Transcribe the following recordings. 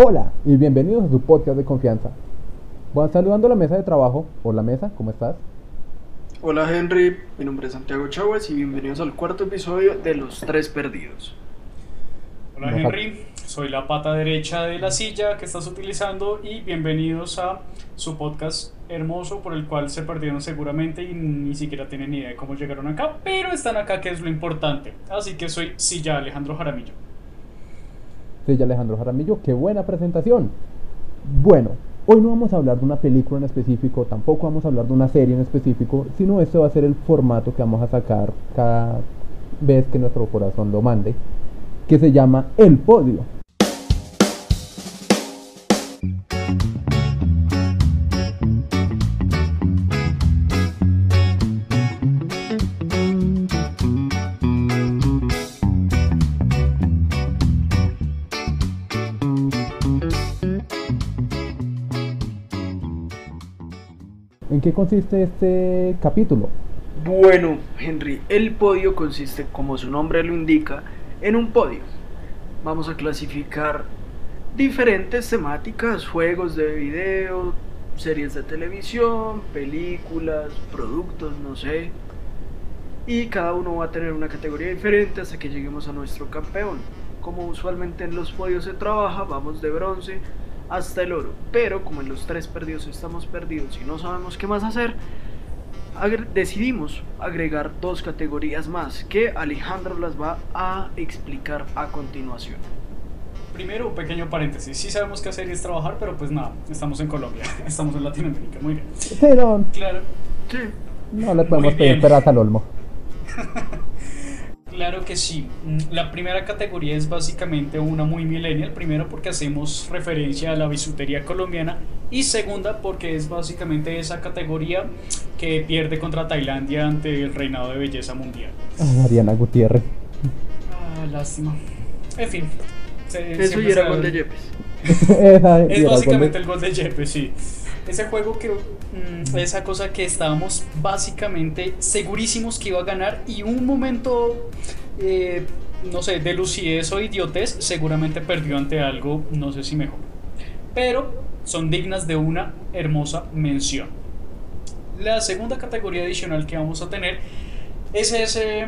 Hola y bienvenidos a su podcast de confianza. Bueno, saludando a la mesa de trabajo. Hola mesa, ¿cómo estás? Hola Henry, mi nombre es Santiago Chávez y bienvenidos al cuarto episodio de Los Tres Perdidos. Hola Henry, soy la pata derecha de la silla que estás utilizando y bienvenidos a su podcast hermoso por el cual se perdieron seguramente y ni siquiera tienen ni idea de cómo llegaron acá, pero están acá que es lo importante. Así que soy Silla Alejandro Jaramillo. Silla Alejandro Jaramillo, qué buena presentación. Bueno, hoy no vamos a hablar de una película en específico, tampoco vamos a hablar de una serie en específico, sino este va a ser el formato que vamos a sacar cada vez que nuestro corazón lo mande, que se llama El Podio. Qué consiste este capítulo? Bueno, Henry, el podio consiste, como su nombre lo indica, en un podio. Vamos a clasificar diferentes temáticas, juegos de video, series de televisión, películas, productos, no sé. Y cada uno va a tener una categoría diferente hasta que lleguemos a nuestro campeón. Como usualmente en los podios se trabaja, vamos de bronce hasta el oro. Pero como en los tres perdidos estamos perdidos y no sabemos qué más hacer, decidimos agregar dos categorías más que Alejandro las va a explicar a continuación. Primero, un pequeño paréntesis. Sí sabemos qué hacer y es trabajar, pero pues nada, estamos en Colombia, estamos en Latinoamérica, muy bien. Pero Claro, Sí. no le podemos pedir peras al olmo. claro que sí. Mm, La primera categoría es básicamente una muy millennial. Primero porque hacemos referencia a la bisutería colombiana. Y segunda porque es básicamente esa categoría que pierde contra Tailandia ante el reinado de belleza mundial. Ah, Mariana Gutiérrez. Ah, lástima. En fin. se- Eso ya era gol de Yepes. Es básicamente el gol de Yepes, sí. Ese juego que. mm, esa cosa que estábamos básicamente segurísimos que iba a ganar y un momento. eh, no sé, de lucidez o idiotez, seguramente perdió ante algo, no sé si mejor. Pero son dignas de una hermosa mención. La segunda categoría adicional que vamos a tener es ese,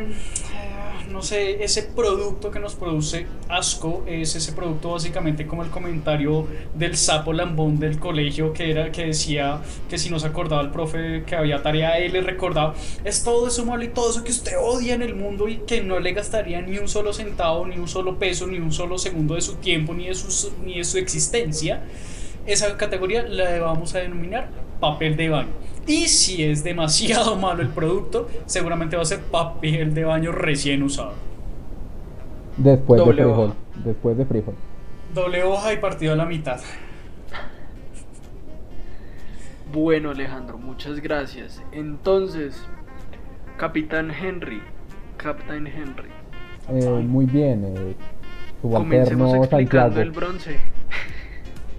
no sé, ese producto que nos produce asco, es ese producto básicamente como el comentario del sapo lambón del colegio que era que decía que si no se acordaba el profe que había tarea él le recordaba, es todo eso malo y todo eso que usted odia en el mundo y que no le gastaría ni un solo centavo, ni un solo peso, ni un solo segundo de su tiempo, ni de su, ni de su existencia. Esa categoría la vamos a denominar papel de baño. Y si es demasiado malo el producto, seguramente va a ser papel de baño recién usado. Después Doble de frijol. hoja. Después de frijol. Doble hoja y partido a la mitad. Bueno, Alejandro, muchas gracias. Entonces, Capitán Henry, Captain Henry, Eh, muy bien. Eh, comencemos explicando Santiago. el bronce.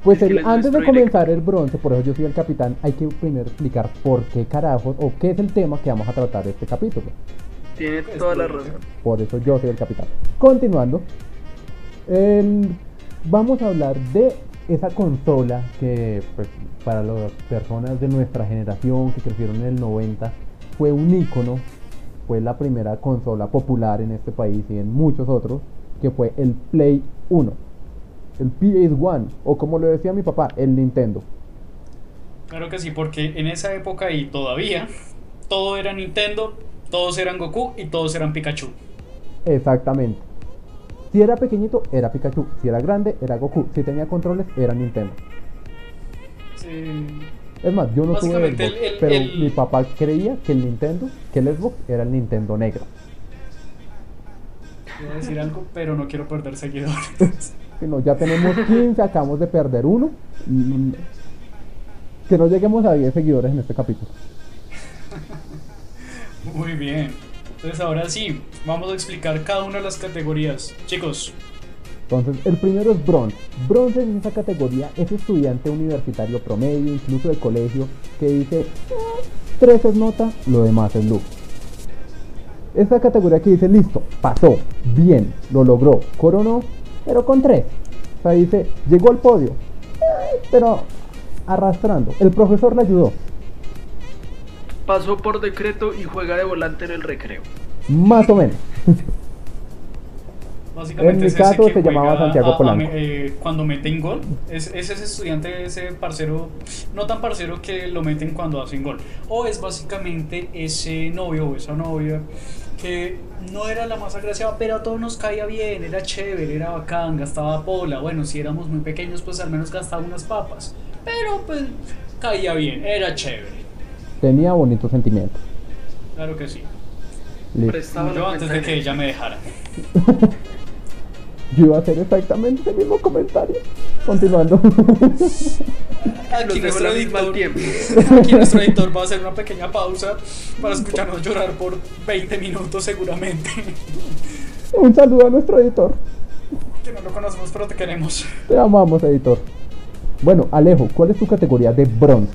Pues el- antes de comenzar el bronce, por eso yo soy el capitán, hay que primero explicar por qué carajos o qué es el tema que vamos a tratar este capítulo. Tiene toda la razón. Por eso yo soy el capitán. Continuando, el- vamos a hablar de esa consola que pues, para las personas de nuestra generación que crecieron en el 90 fue un ícono, fue la primera consola popular en este país y en muchos otros, que fue el Play 1, el PS1 o como lo decía mi papá, el Nintendo. Claro que sí, porque en esa época y todavía todo era Nintendo, todos eran Goku y todos eran Pikachu. Exactamente. Si era pequeñito, era Pikachu. Si era grande, era Goku. Si tenía controles, era Nintendo. Sí. Es más, yo no tuve Xbox, el- el- pero el- mi papá creía que el Nintendo, que el Xbox era el Nintendo negro. A decir algo, pero no quiero perder seguidores. No, ya tenemos 15, acabamos de perder uno. Que no lleguemos a 10 seguidores en este capítulo. Muy bien. Entonces ahora sí, vamos a explicar cada una de las categorías. Chicos, Entonces, el primero es bronce. Bronce en esa categoría es estudiante universitario promedio, incluso de colegio, que dice, "Ah, 3 es nota, lo demás es luz. Esta categoría que dice, listo, pasó, bien, lo logró, coronó, pero con 3. O sea, dice, llegó al podio, pero arrastrando. El profesor le ayudó. Pasó por decreto y juega de volante en el recreo. Más o menos. Básicamente En mi caso se llamaba Santiago a- a- Polanco. eh, cuando meten gol, es, es ese estudiante, ese parcero, no tan parcero que lo meten cuando hacen gol. O es básicamente ese novio o esa novia que no era la más agraciada, pero a todos nos caía bien, era chévere, era bacán, gastaba pola. Bueno, si éramos muy pequeños, pues al menos gastaba unas papas. Pero pues caía bien, era chévere. Tenía bonitos sentimientos. Claro que sí. Yo antes de que ella me dejara. Yo iba a hacer exactamente ese mismo comentario. Continuando. Aquí nuestro, la misma al editor, tiempo. aquí nuestro editor va a hacer una pequeña pausa para escucharnos llorar por 20 minutos seguramente. Un saludo a nuestro editor. Que no lo conocemos, pero te queremos. Te amamos, editor. Bueno, Alejo, ¿cuál es tu categoría de bronce?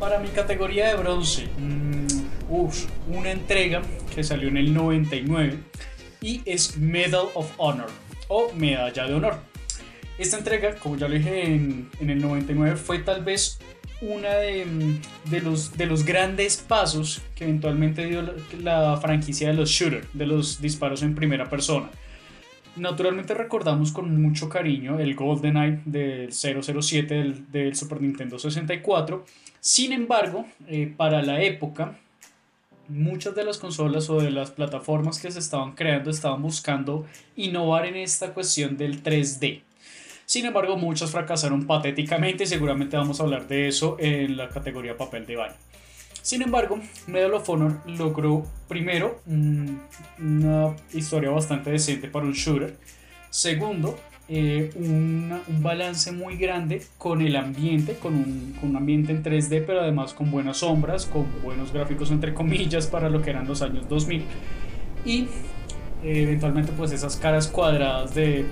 Para mi categoría de bronce, mm, uf, una entrega que salió en el 99 y es Medal of Honor o Medalla de Honor. Esta entrega, como ya lo dije en, en el 99, fue tal vez una de, mm, de los, de los grandes pasos que eventualmente dio la, la franquicia de los shooters, de los disparos en primera persona. Naturalmente recordamos con mucho cariño el GoldenEye del 007 del, del Super Nintendo 64. Sin embargo, eh, para la época, muchas de las consolas o de las plataformas que se estaban creando estaban buscando innovar en esta cuestión del 3D. Sin embargo, muchas fracasaron patéticamente y seguramente vamos a hablar de eso en la categoría papel de baño. Sin embargo, Medal of Honor logró primero mm, una historia bastante decente para un shooter. Segundo, eh, un balance muy grande con el ambiente, con un, con un ambiente en 3D, pero además con buenas sombras, con buenos gráficos entre comillas para lo que eran los años 2000. Y eh, eventualmente pues esas caras cuadradas de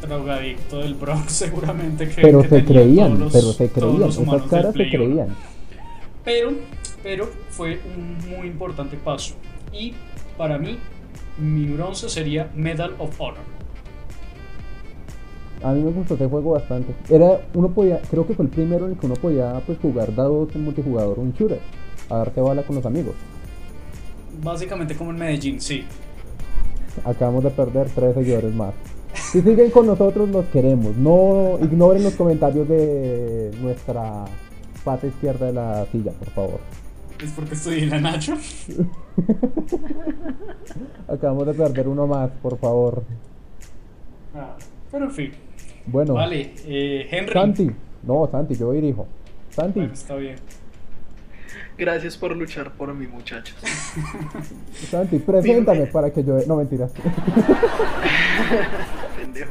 drogadicto del Bronx seguramente que, Pero que se creían, los- pero se creían. Esas caras se creían. Pero, pero fue un muy importante paso. Y para mí, mi bronce sería Medal of Honor. A mí me gustó ese juego bastante. Era, uno podía, creo que fue el primero en el que uno podía pues jugar dados en multijugador, un shooter, a darte bala con los amigos. Básicamente como en Medellín, sí. Acabamos de perder tres seguidores más. Si siguen con nosotros, los queremos. No ignoren los comentarios de nuestra pata izquierda de la silla, por favor. Es porque estudié en la Nacho. Acabamos de perder uno más, por favor. Ah, pero en fin. Bueno, Vale, eh, Henry. Santi. No, Santi, yo dirijo. Santi, Bueno, está bien. Gracias por luchar por mí, muchachos. Santi, preséntame para que yo... No, mentiras. Pendejo.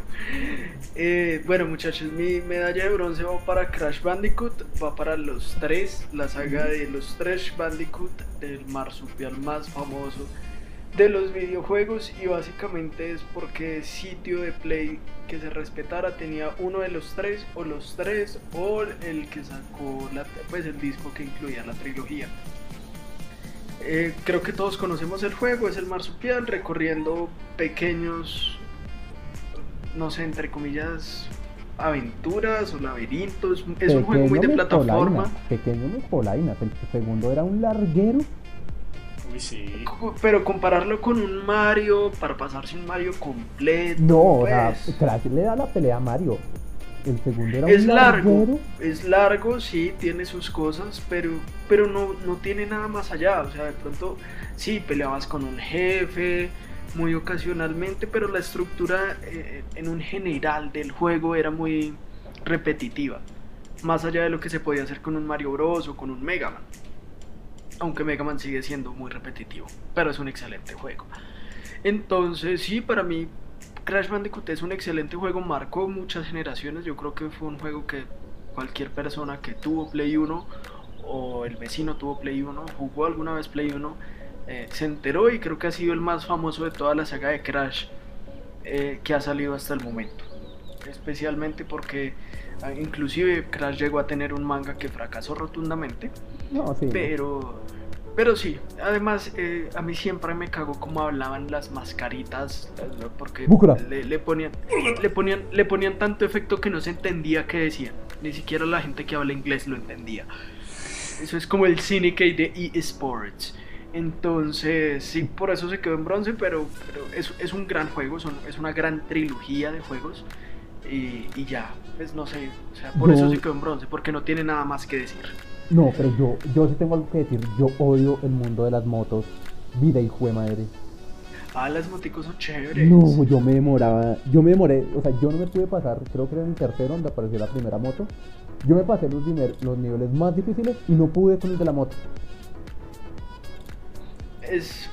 Eh, bueno, muchachos, mi medalla de bronce va para Crash Bandicoot, va para los tres, la saga de los tres Bandicoot, el marsupial más famoso de los videojuegos y básicamente es porque sitio de play que se respetara tenía uno de los tres o los tres o el que sacó la, pues el disco que incluía la trilogía. Eh, creo que todos conocemos el juego, es el marsupial recorriendo pequeños, no sé, entre comillas, aventuras o laberintos. Es un juego muy de plataforma. Pequeño Mejolainas. El segundo era un larguero. Uy, sí. Pero compararlo con un Mario, para pasarse un Mario completo. No, o sea, pues, Crash le da la pelea a Mario. El segundo era es un largo, larguero. es largo, sí, tiene sus cosas, pero, pero no, no tiene nada más allá. O sea, de pronto, sí, peleabas con un jefe, muy ocasionalmente, pero la estructura eh, en un general del juego era muy repetitiva. Más allá de lo que se podía hacer con un Mario Bros. o con un Mega Man. Aunque Mega Man sigue siendo muy repetitivo, pero es un excelente juego. Entonces, sí, para mí Crash Bandicoot es un excelente juego, marcó muchas generaciones. Yo creo que fue un juego que cualquier persona que tuvo Play 1 o el vecino tuvo Play 1, jugó alguna vez Play 1, eh, se enteró y creo que ha sido el más famoso de toda la saga de Crash eh, que ha salido hasta el momento. Especialmente porque inclusive Crash llegó a tener un manga que fracasó rotundamente, No, sí. pero Pero sí, además eh, a mí siempre me cago como hablaban las mascaritas, eh, porque le, le ponían, le ponían, le ponían tanto efecto que no se entendía qué decían. Ni siquiera la gente que habla inglés lo entendía. Eso es como el Syndicate de eSports. Entonces, sí, por eso se quedó en bronce, pero, pero es, es un gran juego, son- es una gran trilogía de juegos. Y, y ya, pues no sé, o sea, por Yo- eso se quedó en bronce, porque no tiene nada más que decir. No, pero yo, yo sí tengo algo que decir. Yo odio el mundo de las motos. Vida y jue madre. Ah, las moticos son chéveres. No, yo me demoraba, yo me demoré, o sea, yo no me pude pasar, creo que era en el tercero donde apareció la primera moto. Yo me pasé los, los niveles más difíciles y no pude con el de la moto. Es,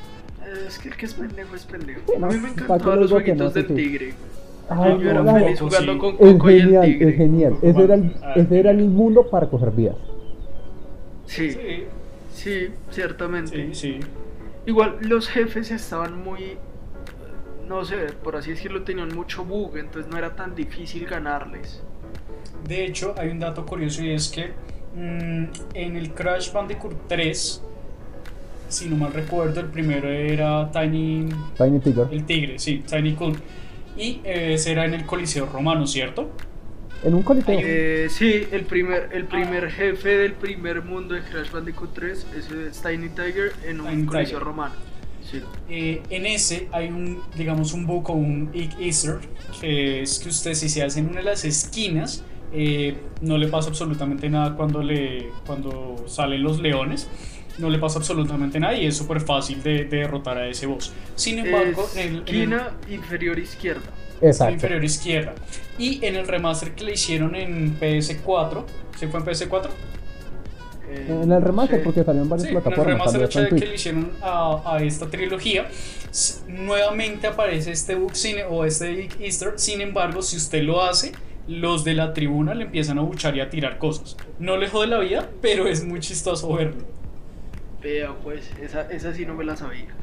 es que el que es pendejo es pendejo. Sí, A mí me ¿para qué encantaban los jueguitos no? Sí, del sí. tigre. Ay, Yo era feliz Coco, jugando sí. con Es Coco y el genial, tigre. es genial. Ese era, el, Ah, ese era el mundo para coger vías. Sí, Sí, ciertamente. sí. Igual los jefes estaban muy, no sé, por así decirlo, tenían mucho bug, entonces no era tan difícil ganarles. De hecho, hay un dato curioso y es que mm, en el Crash Bandicoot 3, si no mal recuerdo, el primero era Tiny. Tiny Tiger. El tigre, sí, Tiny Coon. Y eh, ese era en el Coliseo Romano, ¿cierto? En un coliseo. Eh, sí, el primer, el primer jefe del primer mundo de Crash Bandicoot 3 ese es Tiny Tiger en un Tiny coliseo Tiger. romano. Sí. Eh, en ese hay un, digamos, un bug o un Easter, que es que usted si se hace en una de las esquinas, eh, no le pasa absolutamente nada cuando, le, cuando salen los leones, no le pasa absolutamente nada y es súper fácil de, de derrotar a ese boss. Sin embargo, en el, en el- Esquina inferior izquierda. la Exacto. inferior izquierda. Y en el remaster que le hicieron en PS4, ¿se fue en PS4? Eh, En el remaster, sí. porque salió en varias Sí, en el plataformas. remaster que Twitch. le hicieron a, a esta trilogía, nuevamente aparece este bug cine o este Easter. Sin embargo, si usted lo hace, los de la tribuna le empiezan a buchar y a tirar cosas. No le jode la vida, pero es muy chistoso verlo. Vea, pues, esa, esa sí no me la sabía.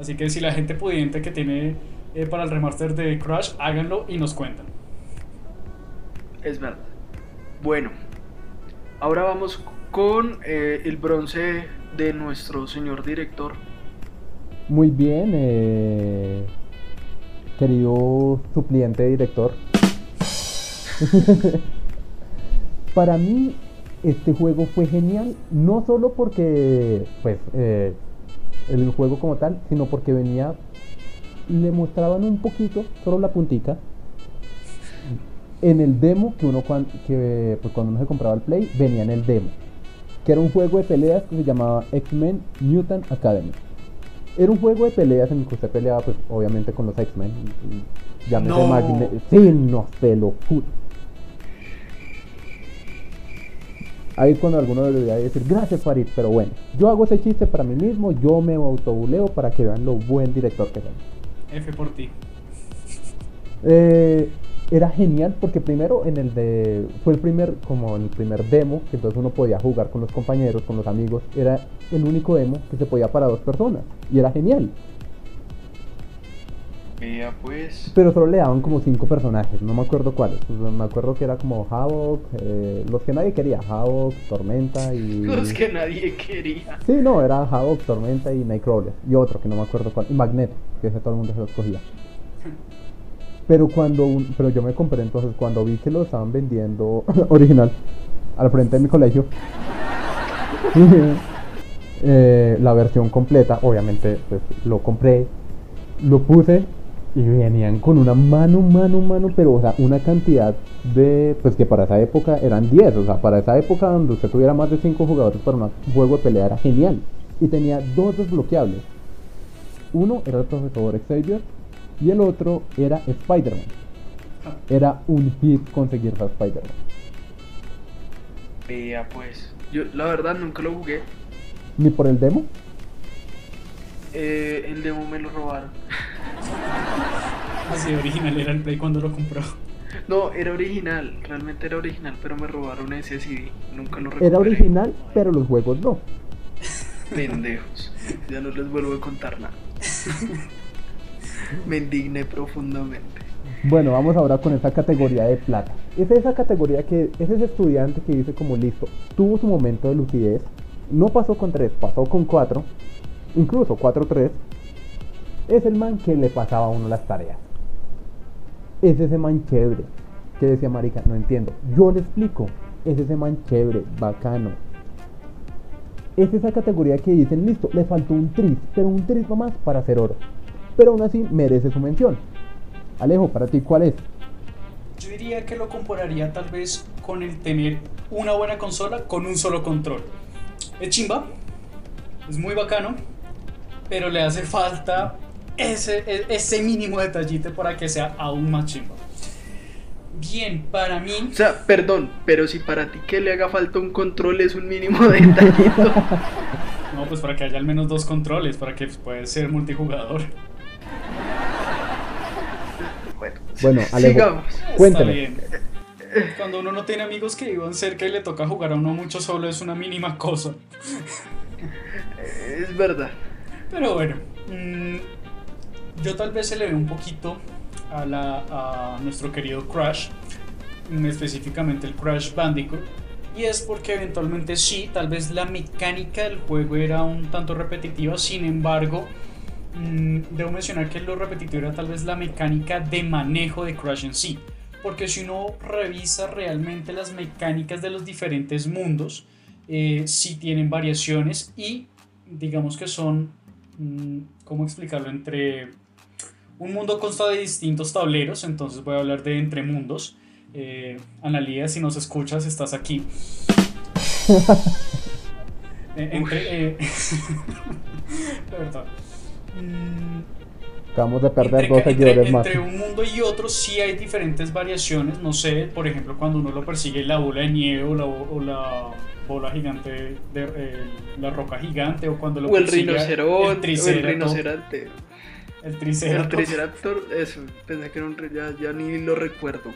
Así que si la gente pudiente que tiene eh, para el remaster de Crash, háganlo y nos cuentan. Es verdad. Bueno, ahora vamos con eh, el bronce de nuestro señor director. Muy bien, eh, querido supliente director. Para mí, este juego fue genial, no solo porque, pues, eh, el juego como tal, sino porque venía, le mostraban un poquito, solo la puntica, en el demo que uno cuan- que, pues, cuando uno se compraba el Play, venía en el demo, que era un juego de peleas que se llamaba X-Men Mutant Academy. Era un juego de peleas en el que usted peleaba, pues, obviamente con los X-Men. Llámese No. Magne- Sí, no, se lo juro. Ahí es cuando alguno debería decir, gracias Farid, pero bueno, yo hago ese chiste para mí mismo, yo me autobuleo para que vean lo buen director que soy. F por ti. Eh, era genial porque primero en el de fue el primer como en el primer demo que entonces uno podía jugar con los compañeros con los amigos era el único demo que se podía para dos personas y era genial Vea, pues. pero solo le daban como cinco personajes no me acuerdo cuáles Pues, me acuerdo que era como Havok eh, los que nadie quería Havok Tormenta y Los que nadie quería. sí no era Havok Tormenta y Nightcrawler y otro que no me acuerdo cuál y Magneto que ese todo el mundo se los cogía Pero cuando un- pero yo me compré entonces cuando vi que lo estaban vendiendo original al frente de mi colegio. eh, la versión completa, obviamente pues lo compré, lo puse y venían con una mano, mano, mano, pero o sea, una cantidad de pues que para esa época eran 10, o sea, para esa época donde usted tuviera más de 5 jugadores para un juego de pelea era genial. Y tenía dos desbloqueables. Uno era el profesor Xavier y el otro era Spider-Man. Era un hit conseguir a Spider-Man. Vea, pues. Yo, la verdad, nunca lo jugué. Ni por el demo. Eh, el demo me lo robaron. Así original era el Play cuando lo compró. No, era original. Realmente era original, pero me robaron ese CD. Nunca lo recuperé. Era original, pero los juegos no. Pendejos. Ya no les vuelvo a contar nada. Me indigné profundamente. Bueno, vamos ahora con esa categoría de plata. Es esa categoría que es ese estudiante que dice como listo, tuvo su momento de lucidez, no pasó con 3, pasó con 4, incluso 4-3, es el man que le pasaba a uno las tareas. Es ese man chévere, que decía marica, no entiendo. Yo le explico, es ese man chévere, bacano. Es esa categoría que dicen, listo, le faltó un tris, pero un tris más para hacer oro. Pero aún así merece su mención. Alejo, para ti, ¿cuál es? Yo diría que lo compararía tal vez con el tener una buena consola con un solo control. Es chimba, es muy bacano, pero le hace falta ese, e, ese mínimo detallite para que sea aún más chimba. Bien, para mí. O sea, perdón, pero si para ti que le haga falta un control es un mínimo detallito. no, pues para que haya al menos dos controles, para que pueda ser multijugador. Bueno, Alejo, Sigamos. cuéntame. Cuando uno no tiene amigos que vivan cerca y le toca jugar a uno mucho solo es una mínima cosa. Es verdad. Pero bueno, mm, yo tal vez se le ve un poquito a, la, a nuestro querido Crash, específicamente el Crash Bandicoot. Y es porque eventualmente sí, tal vez la mecánica del juego era un tanto repetitiva, sin embargo, Mm, debo mencionar que lo repetitivo era tal vez la mecánica de manejo de Crash en sí. Porque si uno revisa realmente las mecánicas de los diferentes mundos, eh, sí tienen variaciones y digamos que son, mm, ¿cómo explicarlo? Entre un mundo consta de distintos tableros, entonces voy a hablar de entre mundos. Eh, Analia, si nos escuchas, estás aquí. Eh, entre, eh, Mm, Acabamos de perder dos seguidores más. Entre un mundo y otro sí hay diferentes variaciones. No sé, por ejemplo, cuando uno lo persigue la bola de nieve o la, bola gigante, de, eh, la roca gigante, o cuando lo o el rinoceronte. El, el rinoceronte. El triceratops. El triceratops, eso, pensé que era un ya, ya ni lo recuerdo.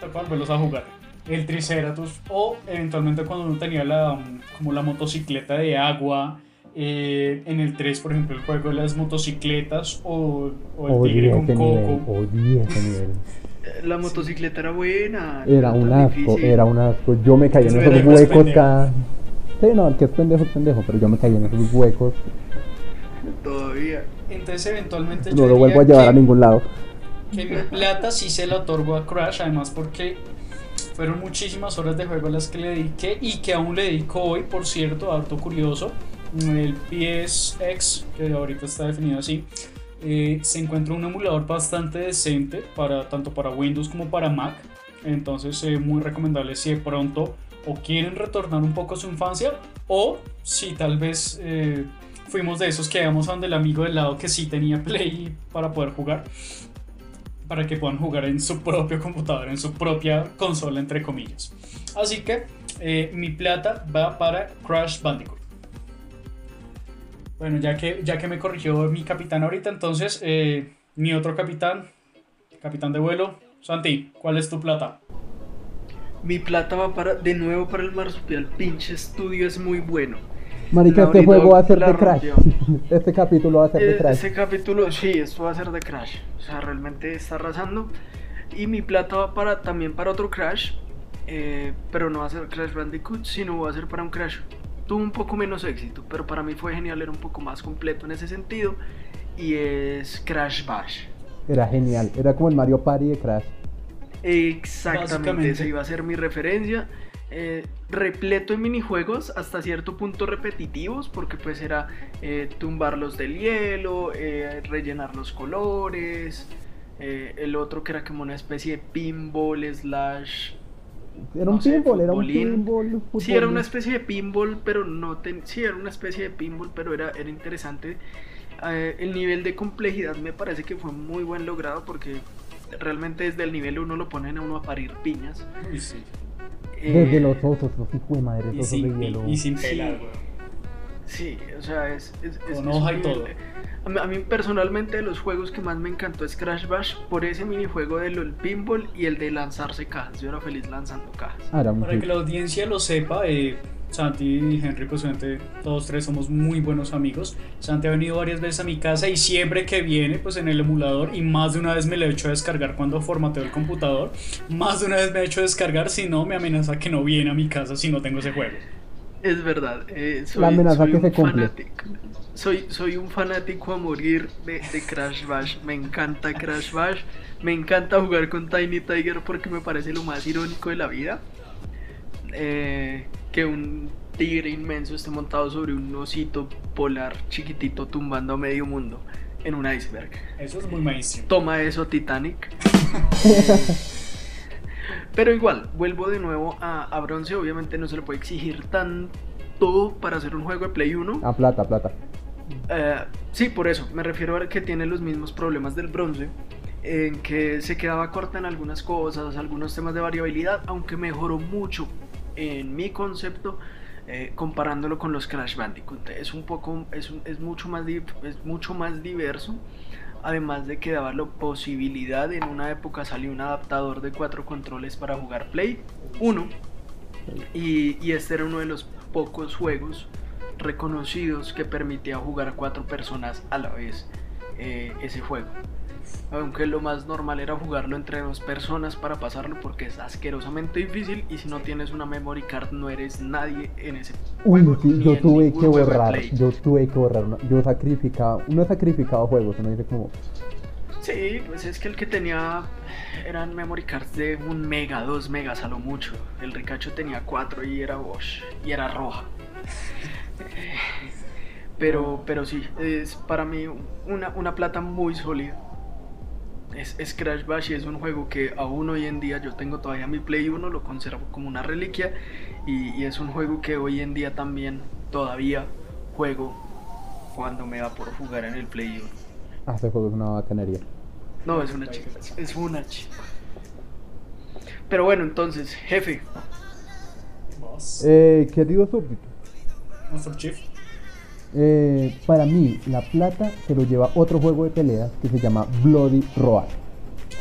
Tal cual, velos a jugar. El triceratops, o eventualmente cuando uno tenía la, como la motocicleta de agua eh, en el 3, por ejemplo, el juego de las motocicletas o, o el tigre con coco. ese nivel. La motocicleta era buena. Era un asco, era un asco. Yo me caí en esos huecos cada. Sí, no, el que es pendejo es pendejo, pero yo me caí en esos huecos. Todavía. Entonces, eventualmente. No lo vuelvo a llevar a ningún lado. Que mi plata sí se la otorgo a Crash, además porque fueron muchísimas horas de juego las que le dediqué y que aún le dedico hoy, por cierto, harto curioso el PSX, que ahorita está definido así, eh, se encuentra un emulador bastante decente para tanto para Windows como para Mac. Entonces, es muy recomendable si de pronto o quieren retornar un poco a su infancia o si tal vez eh, fuimos de esos que íbamos a donde el amigo del lado que sí tenía Play para poder jugar. Para que puedan jugar en su propio computador, en su propia consola, entre comillas. Así que eh, mi plata va para Crash Bandicoot. Bueno, ya que, ya que me corrigió mi capitán ahorita, entonces eh, mi otro capitán, capitán de vuelo, Santi, ¿cuál es tu plata? Mi plata va para, de nuevo para el marsupial. Pinche estudio es muy bueno. Marica, este juego va a ser de Crash. Este capítulo va a ser de eh, Crash. Este capítulo, sí, esto va a ser de Crash. O sea, realmente está arrasando. Y mi plata va para, también para otro Crash. Eh, pero no va a ser Crash Bandicoot, sino va a ser para un Crash tuvo un poco menos éxito, pero para mí fue genial, era un poco más completo en ese sentido. Y es Crash Bash. Era genial, era como el Mario Party de Crash. Exactamente, esa iba a ser mi referencia. Eh, repleto de minijuegos hasta cierto punto repetitivos porque pues era eh, tumbar los del hielo, eh, rellenar los colores, el otro que era como una especie de pinball slash era un pinball, era un pinball. Sí, era una especie de pinball, pero no sí, era una especie de pinball, pero era, era interesante. Eh, el nivel de complejidad me parece que fue muy buen logrado porque realmente desde el nivel 1 lo ponen a uno a parir piñas. sí. Eh, desde los osos, los hijos de madre, y sin, de hielo. Y, sin pelar, Sí, o sea, es. es, Con hoja y todo. A mí, personalmente de los juegos que más me encantó es Crash Bash por ese minijuego del pinball y el de lanzarse cajas. Yo era feliz lanzando cajas. Ah, Para que la audiencia lo sepa, eh, Santi y Henry, pues todos tres somos muy buenos amigos. Santi ha venido varias veces a mi casa y siempre que viene, pues en el emulador, y más de una vez me lo he hecho descargar cuando formateo el computador, más de una vez me he hecho descargar, si no, me amenaza que no viene a mi casa si no tengo ese juego. Es verdad, eh, soy, La amenaza soy que un se cumple. fanático. Soy, soy un fanático a morir de, de Crash Bash. Me encanta Crash Bash. Me encanta jugar con Tiny Tiger porque me parece lo más irónico de la vida. Eh, que un tigre inmenso esté montado sobre un osito polar chiquitito tumbando a medio mundo en un iceberg. Eso es muy mainstream. Toma eso, Titanic. Pero igual, vuelvo de nuevo a, a bronce. Obviamente no se le puede exigir tanto para hacer un juego de Play 1. A plata, plata. Eh, sí, por eso. Me refiero a que tiene los mismos problemas del bronce. En que se quedaba corta en algunas cosas, algunos temas de variabilidad, aunque mejoró mucho en mi concepto eh, comparándolo con los Crash Bandicoot. Es un poco, es, mucho más, es mucho más diverso. Además de que daba la posibilidad, en una época salió un adaptador de cuatro controles para jugar Play 1. Y, este era uno de los pocos juegos reconocidos que permitía jugar cuatro personas a la vez eh, ese juego. Aunque lo más normal era jugarlo entre dos personas para pasarlo porque es asquerosamente difícil y si no tienes una memory card no eres nadie en ese Uy, juego. sí, ni yo tuve que borrar, yo tuve que borrar, yo sacrificaba, uno sacrificado juegos, uno dice como, Sí, pues es que el que tenía eran memory cards de un mega, dos megas a lo mucho. El Ricacho tenía cuatro y era Bosch y era roja. Pero, pero sí, es para mí una, una plata muy sólida. Es, es Crash Bash y es un juego que aún hoy en día yo tengo todavía mi Play 1, lo conservo como una reliquia y, y es un juego que hoy en día también todavía juego cuando me da por jugar en el Play 1. ah, ese juego es una bacanería. No, es una chica. Es una chica. Pero bueno, entonces, jefe. Eh, querido súbdito, Master Chief. Eh, para mí la plata se lo lleva otro juego de peleas que se llama Bloody Roar.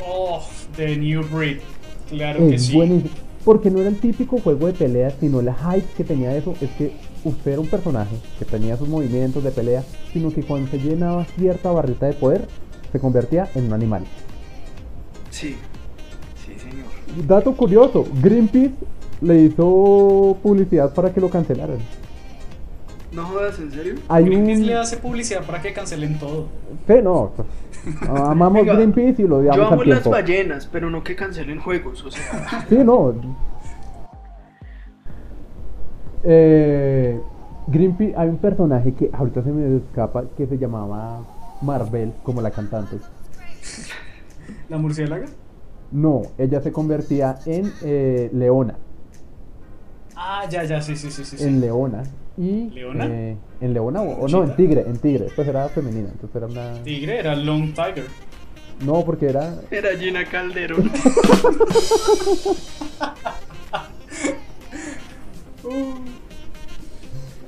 Oh, The New Breed. Claro que Es sí. buenísimo. Porque no era el típico juego de peleas, sino la hype que tenía eso es que usted era un personaje que tenía sus movimientos de pelea, sino que cuando se llenaba cierta barrita de poder, se convertía en un animal. Sí. Sí, señor. Dato curioso, Greenpeace le hizo publicidad para que lo cancelaran. ¿No jodas, en serio? Hay Greenpeace un... le hace publicidad para que cancelen todo. Sí, no. pues, Amamos Greenpeace y lo odiamos Yo amo al las ballenas, pero no que cancelen juegos, o sea. Sí, no. Eh, Greenpeace, hay un personaje que ahorita se me escapa que se llamaba Marvel, como la cantante. ¿La murciélaga? No, ella se convertía en eh, Leona. Ah, ya, ya, sí, sí, sí, sí. sí. En Leona. Y, ¿Leona? eh, en Leona o, o no, en. Tigre, en Tigre. Pues era femenina, entonces era una. Tigre era Long Tiger. No, porque era. Era Gina Calderón.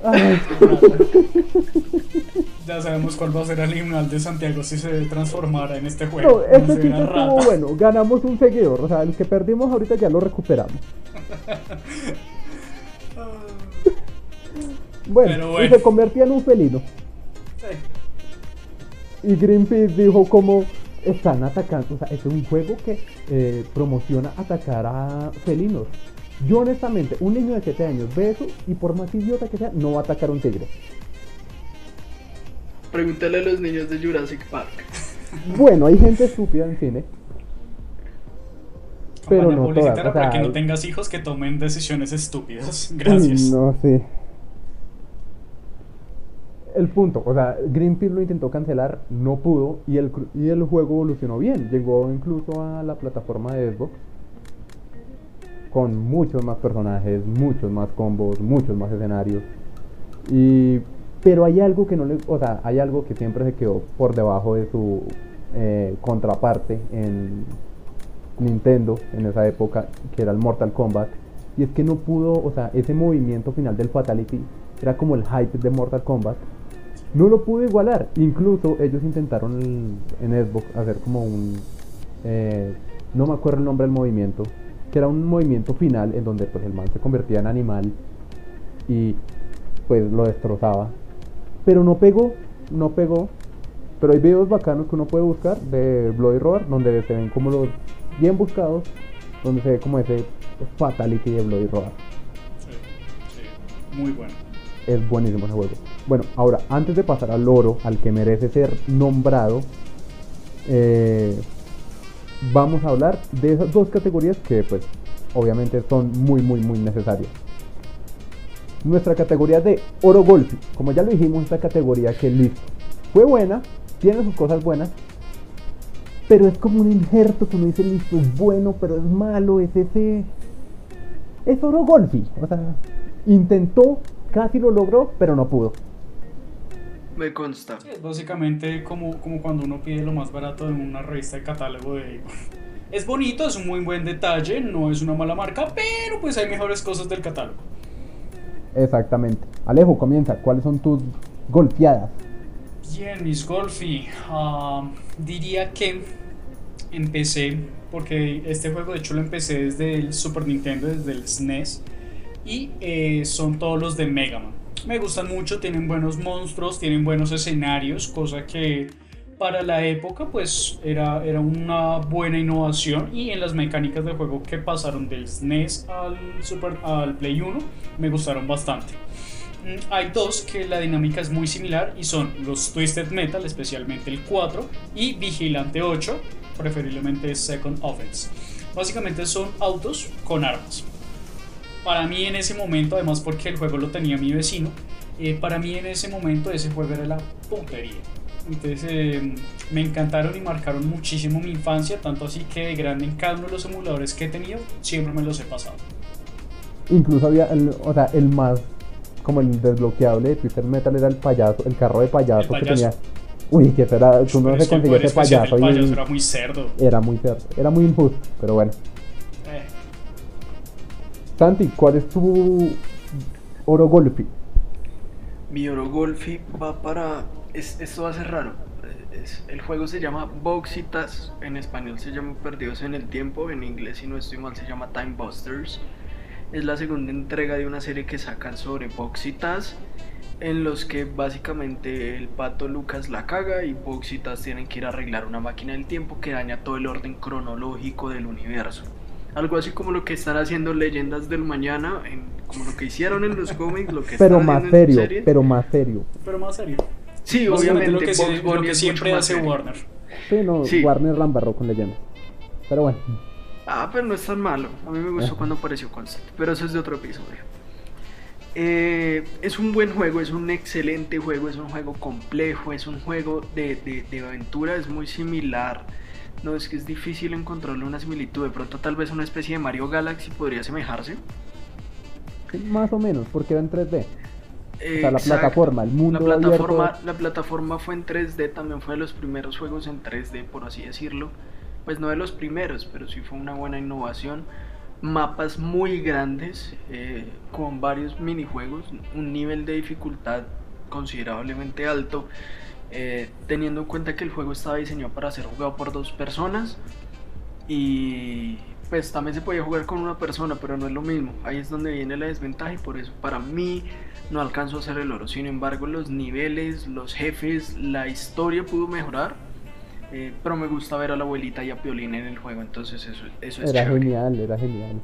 Ay, Ya sabemos cuál va a ser el himnal de Santiago si se transformara en este no, juego. este chiste estuvo rata. bueno. Ganamos un seguidor. O sea, el que perdimos ahorita ya lo recuperamos. Bueno, y se convertía en un felino. Sí. Y Greenpeace dijo como están atacando, o sea, es un juego que eh, promociona atacar a felinos. Yo honestamente, un niño de 7 años ve eso y por más idiota que sea, no va a atacar a un tigre. Pregúntale a los niños de Jurassic Park. Bueno, hay gente estúpida en cine. Pero no publicitaria todas, o para sea, que no tengas hijos que tomen decisiones estúpidas. Gracias. No sé. El punto, o sea, Greenpeace lo intentó cancelar, no pudo y el, y el juego evolucionó bien. Llegó incluso a la plataforma de Xbox con muchos más personajes, muchos más combos, muchos más escenarios. Y, pero hay algo que no le, o sea, hay algo que siempre se quedó por debajo de su eh, contraparte en Nintendo en esa época, que era el Mortal Kombat. Y es que no pudo, o sea, ese movimiento final del Fatality era como el hype de Mortal Kombat. No lo pudo igualar. Incluso ellos intentaron en, Xbox hacer como un. eh, no me acuerdo el nombre del movimiento. Que era un movimiento final en donde pues el man se convertía en animal y pues lo destrozaba. Pero no pegó, no pegó. Pero hay videos bacanos que uno puede buscar de Bloody Roar donde se ven como los bien buscados, donde se ve como ese fatality de Bloody Roar. Sí, sí. muy bueno. Es buenísimo ese juego. Bueno, ahora, antes de pasar al oro, al que merece ser nombrado, eh, vamos a hablar de esas dos categorías que, pues, obviamente son muy, muy, muy necesarias. Nuestra categoría de oro golf, como ya lo dijimos, esta categoría que listo, fue buena, tiene sus cosas buenas, pero es como un injerto que uno dice, listo, es bueno, pero es malo, es ese... Es oro golfi. O sea, intentó, casi lo logró, pero no pudo. Me consta. Sí, es básicamente como, como cuando uno pide lo más barato en una revista de catálogo de... Es bonito, es un muy buen detalle, no es una mala marca, pero pues hay mejores cosas del catálogo. Exactamente. Alejo, comienza. ¿Cuáles son tus golpeadas? Bien, mis golfi. ah, diría que empecé, porque este juego de hecho lo empecé desde el Super Nintendo, desde el SNES, y eh, son todos los de Mega Man. Me gustan mucho, tienen buenos monstruos, tienen buenos escenarios, cosa que para la época pues era, era una buena innovación y en las mecánicas de juego que pasaron del SNES al, Super, al Play 1 me gustaron bastante. Mm, Hay dos que la dinámica es muy similar y son los Twisted Metal, especialmente el 4, y Vigilante 8, preferiblemente Second Offense. Básicamente son autos con armas. Para mí en ese momento, además porque el juego lo tenía mi vecino, eh, para mí en ese momento ese juego era la putería. Entonces eh, me encantaron y marcaron muchísimo mi infancia, tanto así que de grande en cada uno de los emuladores que he tenido, siempre me los he pasado. Incluso había, el, o sea, el más, como el desbloqueable de Twister Metal era el payaso, el carro de payaso, El que payaso. tenía. Uy, que era, tú no se el conseguía ese payaso del y payaso era muy cerdo. era muy cerdo, era muy injusto, pero bueno. Eh, Santi, ¿cuál es tu oro golfi? Mi oro golfi va para. Es, esto va a ser raro. Es- el juego se llama Boxitas. En español se llama Perdidos en el Tiempo. En inglés, si no estoy mal, se llama Time Busters. Es la segunda entrega de una serie que sacan sobre Boxitas. En los que básicamente el pato Lucas la caga y Boxitas tienen que ir a arreglar una máquina del tiempo que daña todo el orden cronológico del universo. Algo así como lo que están haciendo Leyendas del Mañana, en- como lo que hicieron en los cómics, lo que Pero están más haciendo en su serio, pero más serio. pero más serio. Sí, obviamente, lo que, se- Bugs lo que siempre hace serio. Warner. Sí, no, Sí. Warner la embarró con leyenda. Pero bueno, Ah, pero no es tan malo. A mí me gustó Ajá. cuando apareció Constant, pero eso es de otro episodio. Eh, es un buen juego, es un excelente juego, es un juego complejo, es un juego de, de- de aventura, es muy similar. No, es que es difícil encontrarle una similitud. De pronto, tal vez una especie de Mario Galaxy podría asemejarse. sí, más o menos, porque era en 3D. Eh, O sea, la exacto. plataforma, el mundo la plataforma, abierto. la plataforma fue en 3D, también fue de los primeros juegos en 3D, por así decirlo. Pues no de los primeros, pero sí fue una buena innovación. Mapas muy grandes, eh, con varios minijuegos, un nivel de dificultad considerablemente alto, eh, teniendo en cuenta que el juego estaba diseñado para ser jugado por dos personas y pues también se podía jugar con una persona, pero no es lo mismo. Ahí es donde viene la desventaja y por eso para mí no alcanzo a hacer el oro. Sin embargo, los niveles, los jefes, la historia pudo mejorar. eh, pero me gusta ver a la abuelita y a Piolín en el juego, entonces eso, eso es Era chévere. genial, era genial.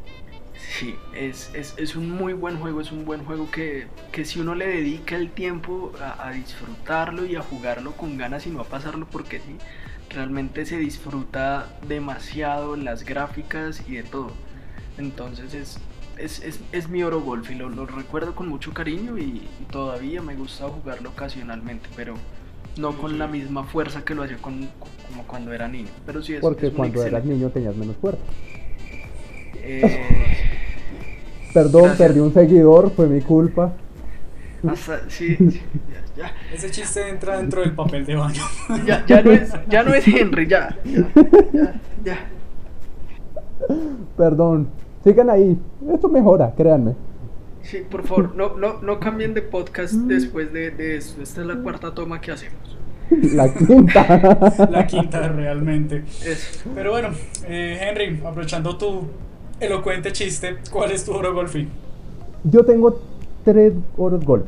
Sí, es, es, es un muy buen juego, es un buen juego que, que si uno le dedica el tiempo a, a disfrutarlo y a jugarlo con ganas y no a pasarlo porque sí, realmente se disfruta demasiado las gráficas y de todo. Entonces es, es, es, es mi oro golf y lo, lo recuerdo con mucho cariño y, y todavía me gusta jugarlo ocasionalmente, pero no con la misma fuerza que lo hacía con, como cuando era niño. Pero sí es, Porque cuando eras niño tenías menos fuerza. Eh, Perdón, Gracias. perdí un seguidor, fue mi culpa. Hasta, sí, sí, ya, Ese chiste entra dentro del papel de baño. ya, ya, ya no es, ya no es Henry, ya, ya, ya, ya. Perdón. Sigan ahí. Esto mejora, créanme. Sí, por favor, no, no, no cambien de podcast después de, de esto. Esta es la cuarta toma que hacemos. La quinta. La quinta realmente. Eso. Pero bueno, eh, Henry, aprovechando tu elocuente chiste, ¿cuál es tu oro golfi? Yo tengo tres oros golf.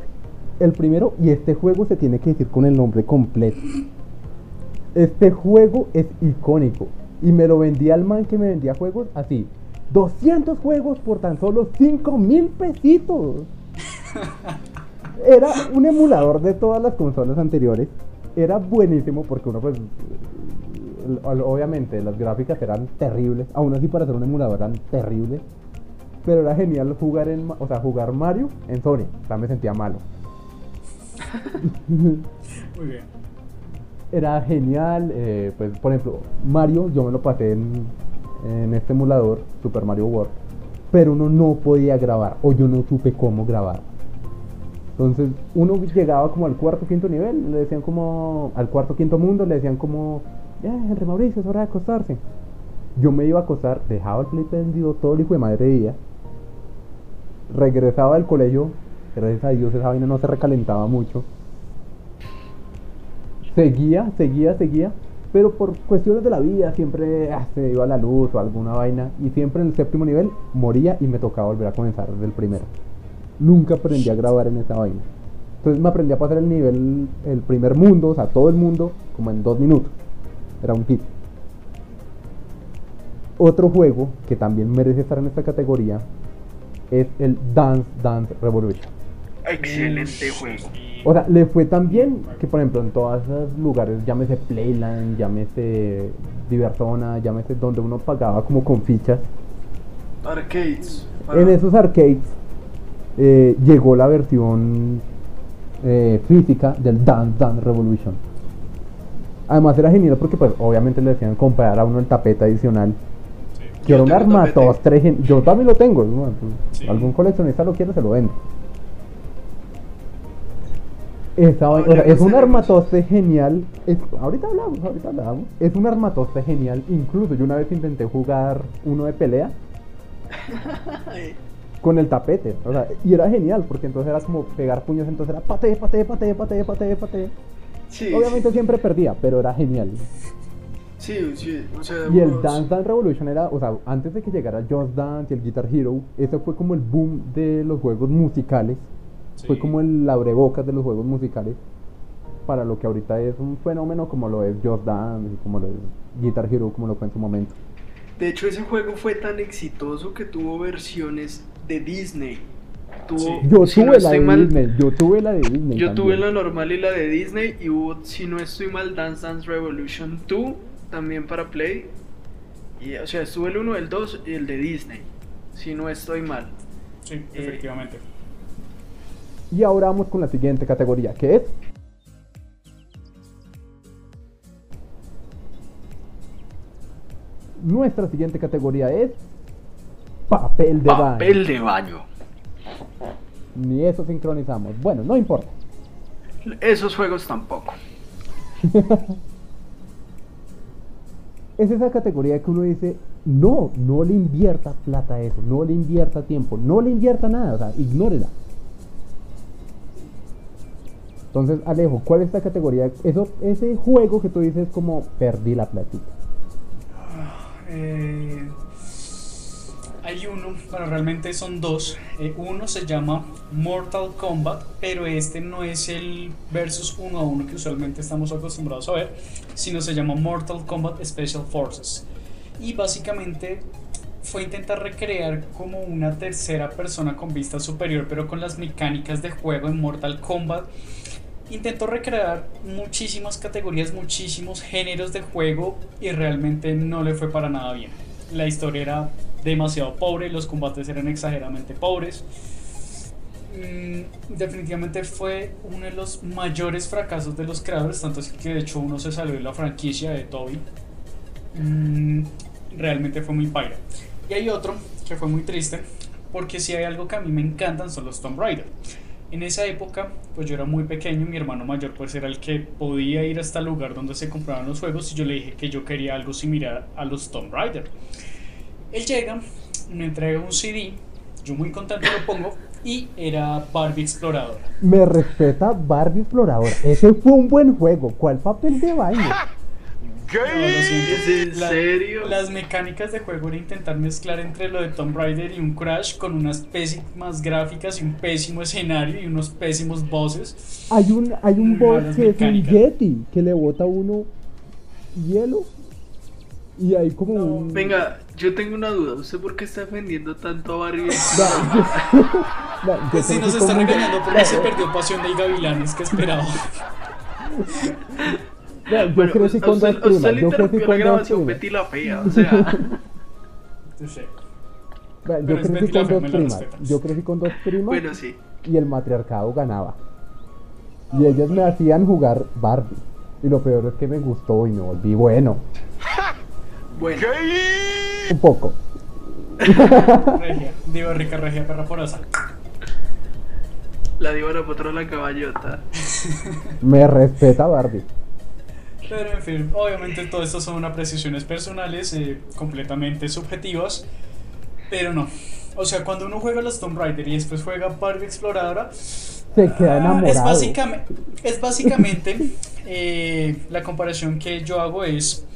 El primero, y este juego se tiene que decir con el nombre completo. Este juego es icónico. Y me lo vendía al man que me vendía juegos así. 200 juegos por tan solo 5 mil pesitos. Era un emulador de todas las consolas anteriores. Era buenísimo porque uno pues obviamente las gráficas eran terribles, aún así para ser un emulador eran terribles, pero era genial jugar en, o sea, jugar Mario en Sony, o sea, me sentía malo. Muy bien. Era genial, eh, pues por ejemplo, Mario yo me lo pasé en, en este emulador, Super Mario World, pero uno no podía grabar, o yo no supe cómo grabar. Entonces uno llegaba como al cuarto quinto nivel, le decían como al cuarto quinto mundo, le decían como ya, Henry Mauricio, es hora de acostarse. Yo me iba a acostar, dejaba el play prendido todo el hijo de madre día, regresaba del colegio, gracias a Dios esa vaina no se recalentaba mucho. Seguía, seguía, seguía, pero por cuestiones de la vida siempre ah, se iba la luz o alguna vaina y siempre en el séptimo nivel moría y me tocaba volver a comenzar desde el primero. Nunca aprendí a grabar en esa vaina. Entonces me aprendí a pasar el nivel, el primer mundo, o sea, todo el mundo, como en dos minutos. Era un hit. Otro juego que también merece estar en esta categoría es el Dance Dance Revolution. Excelente juego. O sea, le fue tan bien que, por ejemplo, en todos esos lugares, llámese Playland, llámese Diversona, llámese donde uno pagaba como con fichas. Arcades. En esos arcades eh, llegó la versión eh, física del Dance Dance Revolution. Además era genial porque pues obviamente le decían comprar a uno el tapete adicional. Que era un armatostre. Yo también lo tengo. Pues, algún coleccionista lo quiere, se lo vende. es un armatoste genial. ahorita hablamos, ahorita hablamos. Es un armatoste genial. Incluso yo una vez intenté jugar uno de pelea con el tapete. O sea, y era genial porque entonces era como pegar puños. Entonces era pate, pate, pate, pate, pate, Obviamente siempre perdía, pero era genial. Sí, sí, o sea, y el Dance Dance Revolution era, o sea, antes de que llegara Just Dance y el Guitar Hero, ese fue como el boom de los juegos musicales. Fue como el abrebocas de los juegos musicales para lo que ahorita es un fenómeno como lo es Just Dance y como lo es Guitar Hero, como lo fue en su momento. De hecho, ese juego fue tan exitoso que tuvo versiones de Disney yo tuve la de Disney, yo tuve la de Disney. Yo tuve la normal y la de Disney y hubo, si no estoy mal, Dance Dance Revolution 2 también para Play. Y, o sea, estuve el 1, el 2 y el de Disney, si no estoy mal. Sí, eh, efectivamente. Y ahora vamos con la siguiente categoría, que es Nuestra siguiente categoría es papel de baño. Papel de baño. Ni eso sincronizamos. Bueno, no importa. Esos juegos tampoco. es esa categoría que uno dice, no, no le invierta plata a eso, no le invierta tiempo, no le invierta nada, o sea, ignórela. Entonces, Alejo, ¿cuál es esta categoría? Eso, ese juego que tú dices como perdí la platita. Eh, hay uno, bueno, realmente son dos. Eh, uno se llama Mortal Kombat, pero este no es el versus uno a uno que usualmente estamos acostumbrados a ver, sino se llama Mortal Kombat Special Forces. Y básicamente fue intentar recrear como una tercera persona con vista superior, pero con las mecánicas de juego en Mortal Kombat. Intentó recrear muchísimas categorías, muchísimos géneros de juego y realmente no le fue para nada bien. La historia era demasiado pobre, los combates eran exageradamente pobres. Mm, definitivamente fue uno de los mayores fracasos de los creadores, tanto así que de hecho uno se salió de la franquicia de Toby. Mm, realmente fue muy paira. Y hay otro que fue muy triste, porque si hay algo que a mí me encantan son los Tomb Raider. En esa época, pues yo era muy pequeño, mi hermano mayor pues era el que podía ir hasta el lugar donde se compraban los juegos y yo le dije que yo quería algo similar a los Tomb Raider. Él llega, me entrega un CD, yo muy contento lo pongo y era Barbie Exploradora. Me respeta Barbie Exploradora. Ese fue un buen juego. ¿Cuál papel de baño? ¿En serio? Las mecánicas de juego era intentar mezclar entre lo de Tomb Raider y un Crash con unas pésimas gráficas y un pésimo escenario y unos pésimos bosses. Hay un, hay un boss que es un Yeti que le bota uno hielo y hay como Venga, yo tengo una duda. ¿Usted por qué está defendiendo tanto a? No, yo Pues crecí nos está regañando porque se perdió Pasión de Gavilanes que esperaba. No, yo Bueno, crecí con dos primas. Yo crecí la con dos grabación primas. Betty la fea, o sea. Touché. Vea, pero Yo es crecí con dos primas. Yo crecí con dos primas bueno, sí. y el matriarcado ganaba. Y ellas me hacían jugar Barbie. Y lo peor es que me gustó y me volví bueno. Bueno, Un poco. Regia, diva rica, regia, perra porosa. la diva la potra la caballota. Me respeta Barbie. Pero en fin, obviamente todo esto son apreciaciones personales, eh, completamente subjetivas. Pero no. O sea, cuando uno juega los Tomb Raider y después juega Barbie Exploradora, Se queda ah, enamorado. es, básicamente, es básicamente eh, la comparación que yo hago es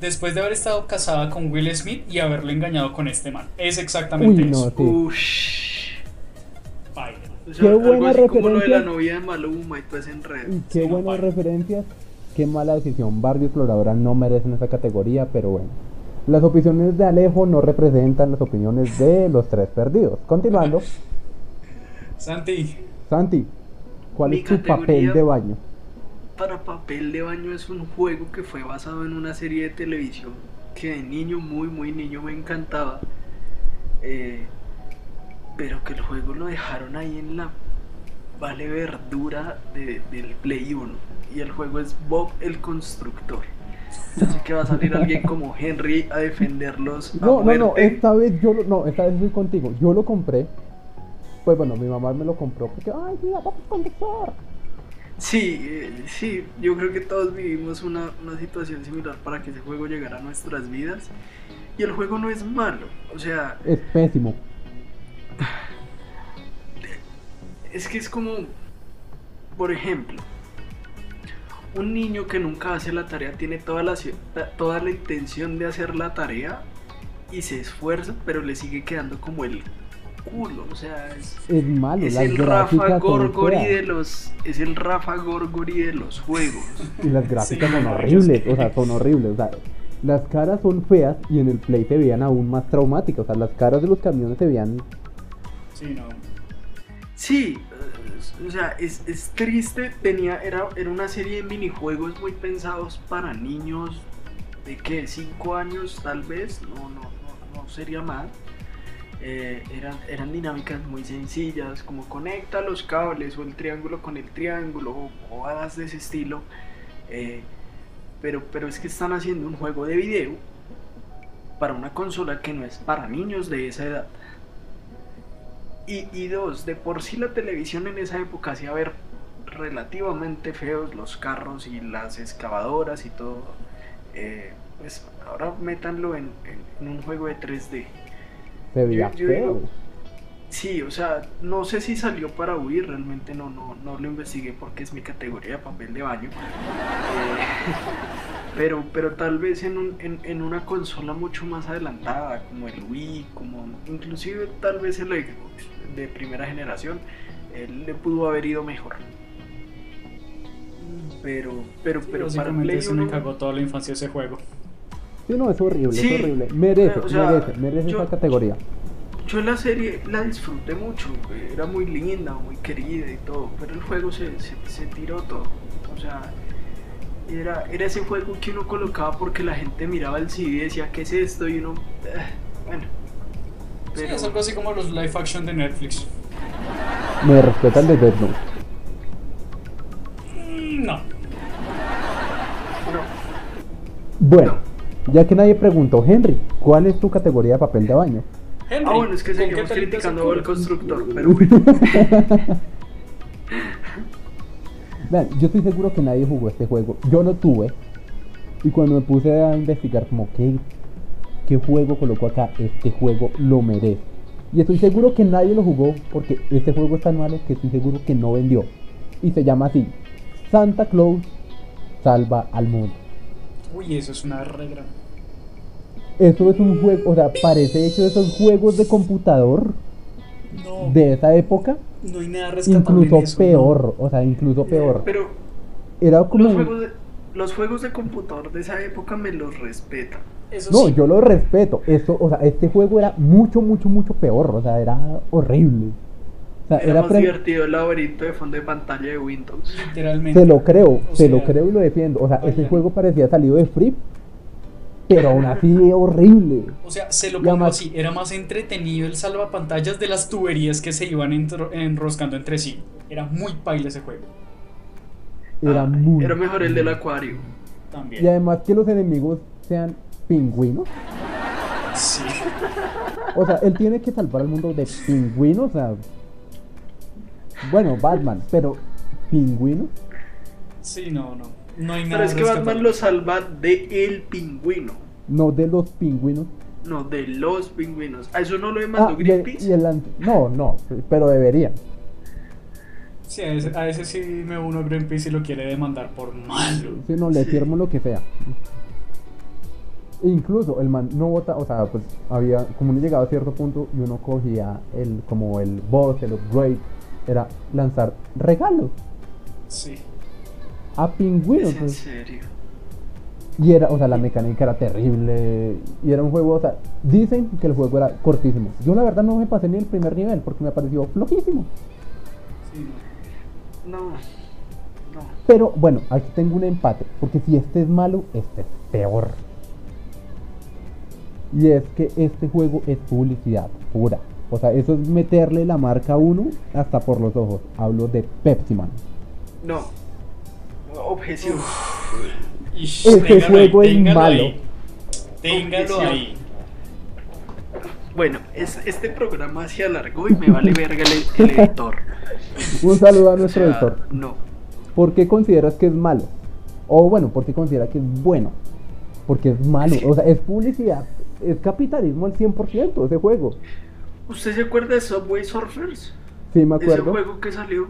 después de haber estado casada con Will Smith y haberle engañado con este man. Es exactamente Uy, no, eso. sí. O sea, Qué buena como lo de la referencia. novia de Maluma y todo ese enredo. Y qué Sí, no, buenas referencias. Qué mala decisión. Barbie Exploradora no merecen esa categoría, pero bueno. Las opiniones de Alejo no representan las opiniones de los tres perdidos. Continuando, Santi, Santi, ¿cuál Mi es tu papel de baño? Para papel de baño es un juego que fue basado en una serie de televisión que de niño, muy muy niño me encantaba. Eh, pero que el juego lo dejaron ahí en la vale verdura de- del Play 1. Y el juego es Bob el Constructor. Sé que va a salir alguien como Henry a defenderlos. a No, no, no, esta vez yo lo, no, esta vez estoy contigo. Yo lo compré. Pues bueno, mi mamá me lo compró porque, ay, mira, papá, conductor. Sí, eh, sí, yo creo que todos vivimos una, una situación similar para que ese juego llegara a nuestras vidas. Y el juego no es malo, o sea, Es pésimo. es que es como, por ejemplo, un niño que nunca hace la tarea tiene toda la, toda la intención de hacer la tarea y se esfuerza, pero le sigue quedando como el culo, o sea, es, Es malo. es el Rafa Gorgori de los, es el Rafa Gorgori de los juegos. Y las gráficas Sí, son horribles, es o sea, son horribles. O sea, las caras son feas y en el play se veían aún más traumáticas. O sea, las caras de los camiones se veían. sí, no. Sí, eh, o sea, es, es triste. Tenía, era, era una serie de minijuegos muy pensados para niños de que 5 años tal vez, no, no, no, no sería más. Eh, eran, eran dinámicas muy sencillas, como conecta los cables o el triángulo con el triángulo o bobadas de ese estilo. Eh, pero, pero es que están haciendo un juego de video para una consola que no es para niños de esa edad. Y, y dos, de por sí la televisión en esa época hacía ver relativamente feos los carros y las excavadoras y todo. Eh, pues ahora métanlo en, en- un juego de 3D. Se veía yo feo. digo- Sí, o sea, no sé si salió para huir, realmente no, no, no lo investigué porque es mi categoría de papel de baño. Eh, pero, pero tal vez en, un- en, en una consola mucho más adelantada, como el Wii, como inclusive tal vez el Xbox de primera generación, él le pudo haber ido mejor. Pero, pero, pero para Básicamente Play se me 1 cagó toda la infancia ese juego. Sí, no, es horrible, Sí, es horrible. Merece, o sea, merece, merece yo- esa categoría. Yo la serie la disfruté mucho, era muy linda, muy querida y todo, pero el juego se, se, se tiró todo. O sea, era, era ese juego que uno colocaba porque la gente miraba el CD y decía, ¿qué es esto? Y uno, "Eh, bueno. Sí, Pero, es algo así como los live action de Netflix. Me respetan de Death Note. Mm, No. no, Bueno, ya que nadie preguntó, Henry, ¿cuál es tu categoría de papel de baño? Henry, Ah, bueno, es que ¿con qué seguimos criticando al constructor, pero bueno. Vean, yo estoy seguro que nadie jugó este juego. Yo lo tuve. Y cuando me puse a investigar como qué, qué juego coloco acá, este juego lo merece. Y estoy seguro que nadie lo jugó porque este juego es tan malo que estoy seguro que no vendió. Y se llama así. Santa Claus salva al mundo. Uy, eso es una regla. Eso es un juego, o sea, parece hecho de esos juegos de computador No, de esa época. no hay nada rescatable Incluso en eso, peor, o sea, incluso peor. Pero Era como... los juegos, de, los juegos de computador de esa época me los respetan. ¿no? Eso No, sí. yo lo respeto. Esto, o sea, este juego era mucho, mucho, mucho peor. O sea, era horrible. O sea, Era, era más pre- divertido el laberinto de fondo de pantalla de Windows. Literalmente. Se lo creo, O se lo creo y lo defiendo. O sea, ese oigan. juego parecía salido de Free, pero aún así horrible. O sea, se lo pongo además- así, era más entretenido el salvapantallas de las tuberías que se iban enroscando entre sí. Era muy paila ese juego. Era Ah, muy. Era mejor el del acuario. También. Y además que los enemigos sean pingüinos. Sí. O sea, él tiene que salvar al mundo de pingüinos. O sea, bueno, Batman, pero pingüinos. Sí, no, no. No hay nada Pero es que Batman lo salva de el pingüino. No de los pingüinos. No, de los pingüinos. A eso no lo Ah, demandó y el- Greenpeace. y el an- no, no, pero deberían. Sí, a ese, a ese sí me uno a Greenpeace y lo quiere demandar por malo. Si no, le Sí. firmo lo que sea. Incluso el man no vota, o sea, pues había, como uno llegaba a cierto punto y uno cogía el, como el boss, el upgrade, era lanzar regalos Sí. A pingüinos. ¿Es en pues. serio? Y era, o sea, la mecánica era terrible. Y era un juego, o sea, dicen que el juego era cortísimo. Yo la verdad no me pasé ni el primer nivel porque me pareció flojísimo. Sí, no. No. No. Pero bueno, aquí tengo un empate, porque si este es malo, este es peor. Y es que este juego es publicidad pura. O sea, eso es meterle la marca a uno hasta por los ojos. Hablo de Pepsi Man. No. Objeción. Ish, Ese téngalo juego es téngalo malo. ahí. Téngalo Objeción. ahí. Bueno, es, este programa se alargó y me vale verga el, el editor. Un saludo a O nuestro sea, editor. No. ¿Por qué consideras que es malo? O bueno, ¿por qué consideras que es bueno? Porque es malo. O sea, es publicidad. Es capitalismo al 100% ese juego. ¿Usted se acuerda de Subway Surfers? Sí, me Ese acuerdo. juego que salió.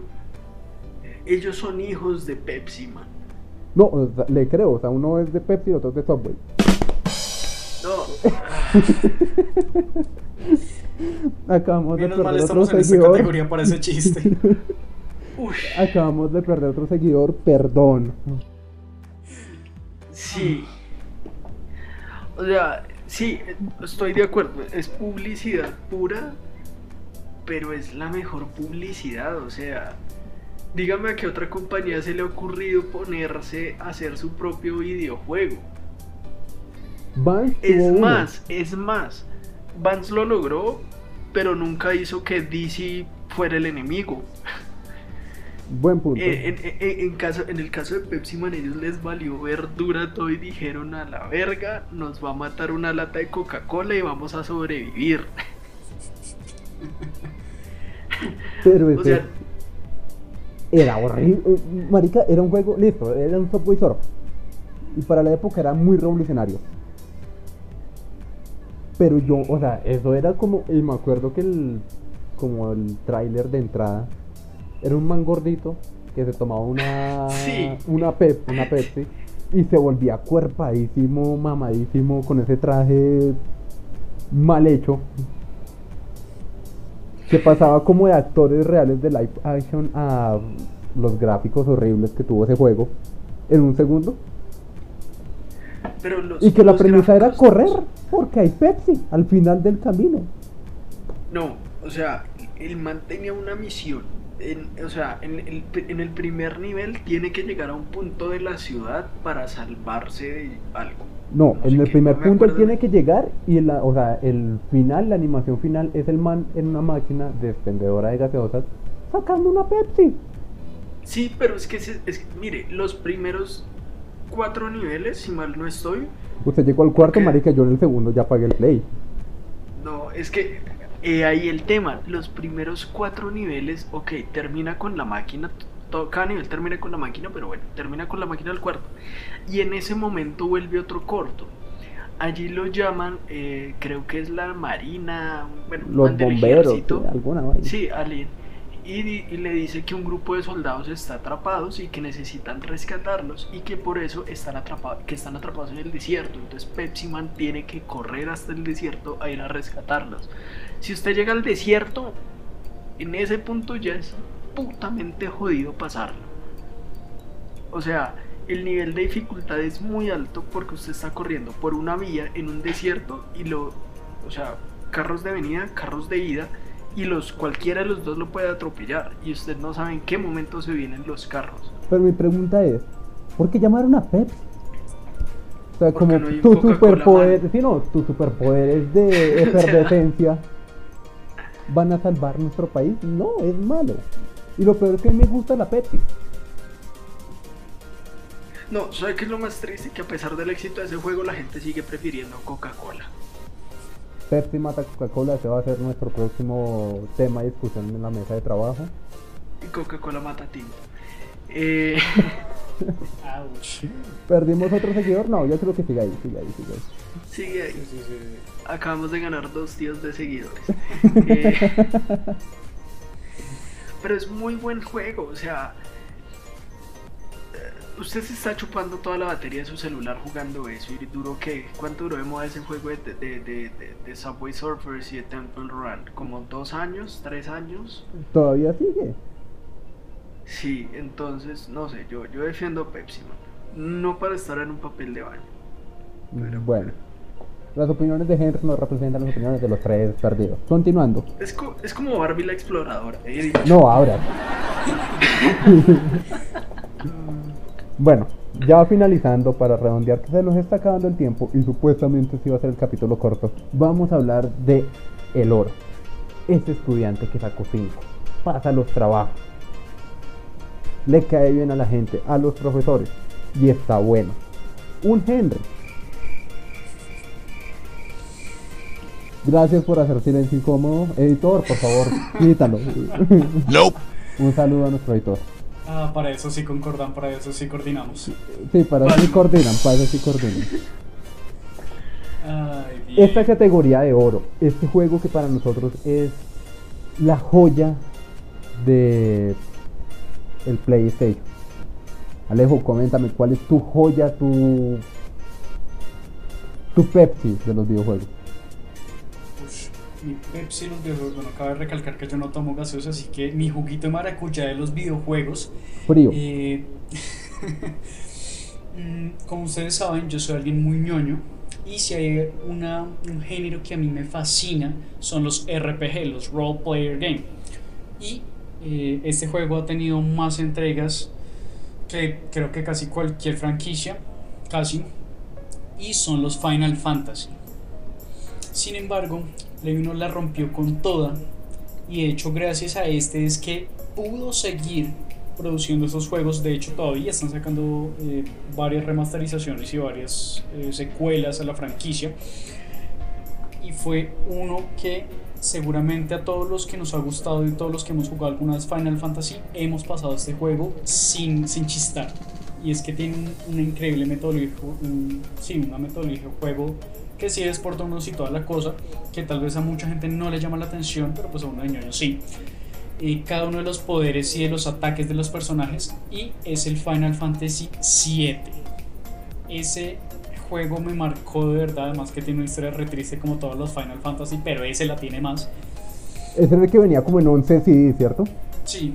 Ellos son hijos de Pepsi Man. No, o sea, le creo. O sea, uno es de Pepsi y otro es de Subway. No. Acabamos de Menos mal perder otro estamos en esta seguidor. categoría para ese chiste. Uy. Acabamos de perder otro seguidor, perdón. Sí. O sea, sí, estoy de acuerdo. Es publicidad pura, pero es la mejor publicidad. O sea, dígame a qué otra compañía se le ha ocurrido ponerse a hacer su propio videojuego. Vance Es uno. más, es más. Vance lo logró, pero nunca hizo que DC fuera el enemigo. Buen punto. Eh, en, en- en caso, en el caso de Pepsi Man, ellos les valió verdura todo y dijeron a la verga, nos va a matar una lata de Coca-Cola y vamos a sobrevivir. pero o sea- era horrible. Eh, Marica, era un juego, listo, era un Subway Surf. Y para la época era muy revolucionario. Pero yo, o sea, eso era como, y me acuerdo que el, como el tráiler de entrada, era un man gordito que se tomaba una, Sí. una, pep, una Pepsi y se volvía cuerpadísimo, mamadísimo, con ese traje mal hecho. Que pasaba como de actores reales de live action a los gráficos horribles que tuvo ese juego en un segundo. Pero los, Y que la premisa era correr, porque hay Pepsi al final del camino. No, o sea, el man tenía una misión. En- o sea, en el, en el primer nivel tiene que llegar a un punto de la ciudad para salvarse de algo. No, en el primer no punto él tiene que llegar y la, o sea, el final, la animación final es el man en una máquina de expendedora de gaseosas sacando una Pepsi. Sí, pero es que, se- es que, mire, los primeros cuatro niveles, si mal no estoy, Usted llegó al cuarto, marica, yo en el segundo ya pagué el play. No, es que eh, ahí el tema, los primeros cuatro niveles, ok, termina con la máquina, todo, cada nivel termina con la máquina, pero bueno, termina con la máquina del cuarto. Y en ese momento vuelve otro corto. Allí lo llaman, eh, creo que es la marina, bueno, Los bomberos, ejército. alguna vaina. Sí, alguien. Y le dice que un grupo de soldados está atrapados y que necesitan rescatarlos y que por eso están atrapados, que están atrapados en el desierto. Entonces Pepsi Man tiene que correr hasta el desierto a ir a rescatarlos. Si usted llega al desierto, en ese punto ya es putamente jodido pasarlo. O sea, el nivel de dificultad es muy alto porque usted está corriendo por una vía en un desierto y lo, o sea, carros de venida, carros de ida y los cualquiera de los dos lo puede atropellar y usted no sabe en qué momento se vienen los carros. Pero mi pregunta es, ¿por qué llamaron a Pepsi? O sea, Porque como no tu superpoder, sí, no, tus superpoderes de efervescencia van a salvar nuestro país. No, es malo. Y lo peor es que a mí me gusta la Pepsi. No, ¿sabe qué es lo más triste? Que a pesar del éxito de ese juego la gente sigue prefiriendo Coca-Cola. Pepsi mata Coca-Cola, ese va a ser nuestro próximo tema de discusión en la mesa de trabajo. Y Coca-Cola mata tinto. Eh. ¿Perdimos otro seguidor? No, yo creo que sigue ahí, sigue ahí, sigue ahí. sigue ahí. Sí, sí, sí. Acabamos de ganar dos días de seguidores. Eh, pero es muy buen juego, o sea. eh, Usted se está chupando toda la batería de su celular jugando eso y duró qué? ¿Cuánto duró de moda ese juego de, de, de, de- de Subway Surfers y de Temple Run? ¿Como dos años? ¿Tres años? Todavía sigue. Sí, entonces, no sé, yo, yo defiendo Pepsi, man. No para estar en un papel de baño. Pero- Bueno, las opiniones de Henry no representan las opiniones de los tres perdidos. Continuando. Es, co- es como Barbie la exploradora. eh, No, ahora. bueno, ya finalizando para redondear que se nos está acabando el tiempo y supuestamente sí va a ser el capítulo corto, vamos a hablar de el oro. Ese estudiante que sacó 5, pasa los trabajos, le cae bien a la gente, a los profesores y está bueno. Un Henry. Gracias por hacer silencio incómodo. Editor, por favor, quítalo. Nope. Un saludo a nuestro editor. Ah, para eso sí concordan, para eso sí coordinamos. Sí, para eso sí coordinan, para eso sí coordinan. Ay, bien. Esta categoría de oro, este juego que para nosotros es la joya de el PlayStation. Alejo, coméntame, ¿cuál es tu joya, tu tu Pepsi de los videojuegos? Mi Pepsi en los videojuegos, bueno, cabe recalcar que yo no tomo gaseosa, así que mi juguito de maracuyá de los videojuegos. Frío. eh, mm, como ustedes saben, yo soy alguien muy ñoño. Y si hay una, un género que a mí me fascina, son los RPG, los Role Player Game. Y eh, este juego ha tenido más entregas que creo que casi cualquier franquicia, casi. Y son los Final Fantasy. Sin embargo, Play 1 la rompió con toda y de hecho gracias a este es que pudo seguir produciendo estos juegos. De hecho todavía están sacando eh, varias remasterizaciones y varias eh, secuelas a la franquicia. Y fue uno que seguramente a todos los que nos ha gustado y todos los que hemos jugado alguna vez Final Fantasy hemos pasado este juego sin, sin chistar. Y es que tiene un- una increíble metodología, un- sí, una metodología de juego que sí es por turnos y toda la cosa, que tal vez a mucha gente no le llama la atención, pero pues a uno de ñoño sí. Y cada uno de los poderes y de los ataques de los personajes, y es el Final Fantasy VII. Ese juego me marcó de verdad, además que tiene una historia re triste como todos los Final Fantasy, pero ese la tiene más. Ese es el que venía como en 11 CD, ¿cierto? Sí,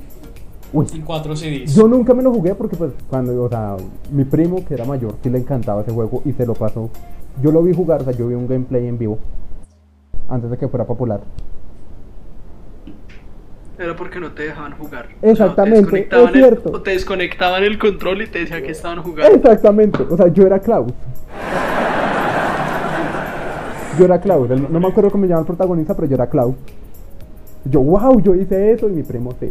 Uy, en 4 CDs. yo nunca me lo jugué porque pues cuando, o sea, mi primo que era mayor sí le encantaba ese juego y se lo pasó. Yo lo vi jugar, o sea, yo vi un gameplay en vivo antes de que fuera popular. Era porque no te dejaban jugar. Exactamente, O te desconectaban es el- cierto. o te desconectaban el control y te decían que estaban jugando. Exactamente, o sea, yo era Klaus. Yo era Klaus, el- no me acuerdo cómo se llama el protagonista, pero yo era Klaus. Yo, wow, yo hice eso y mi primo sí.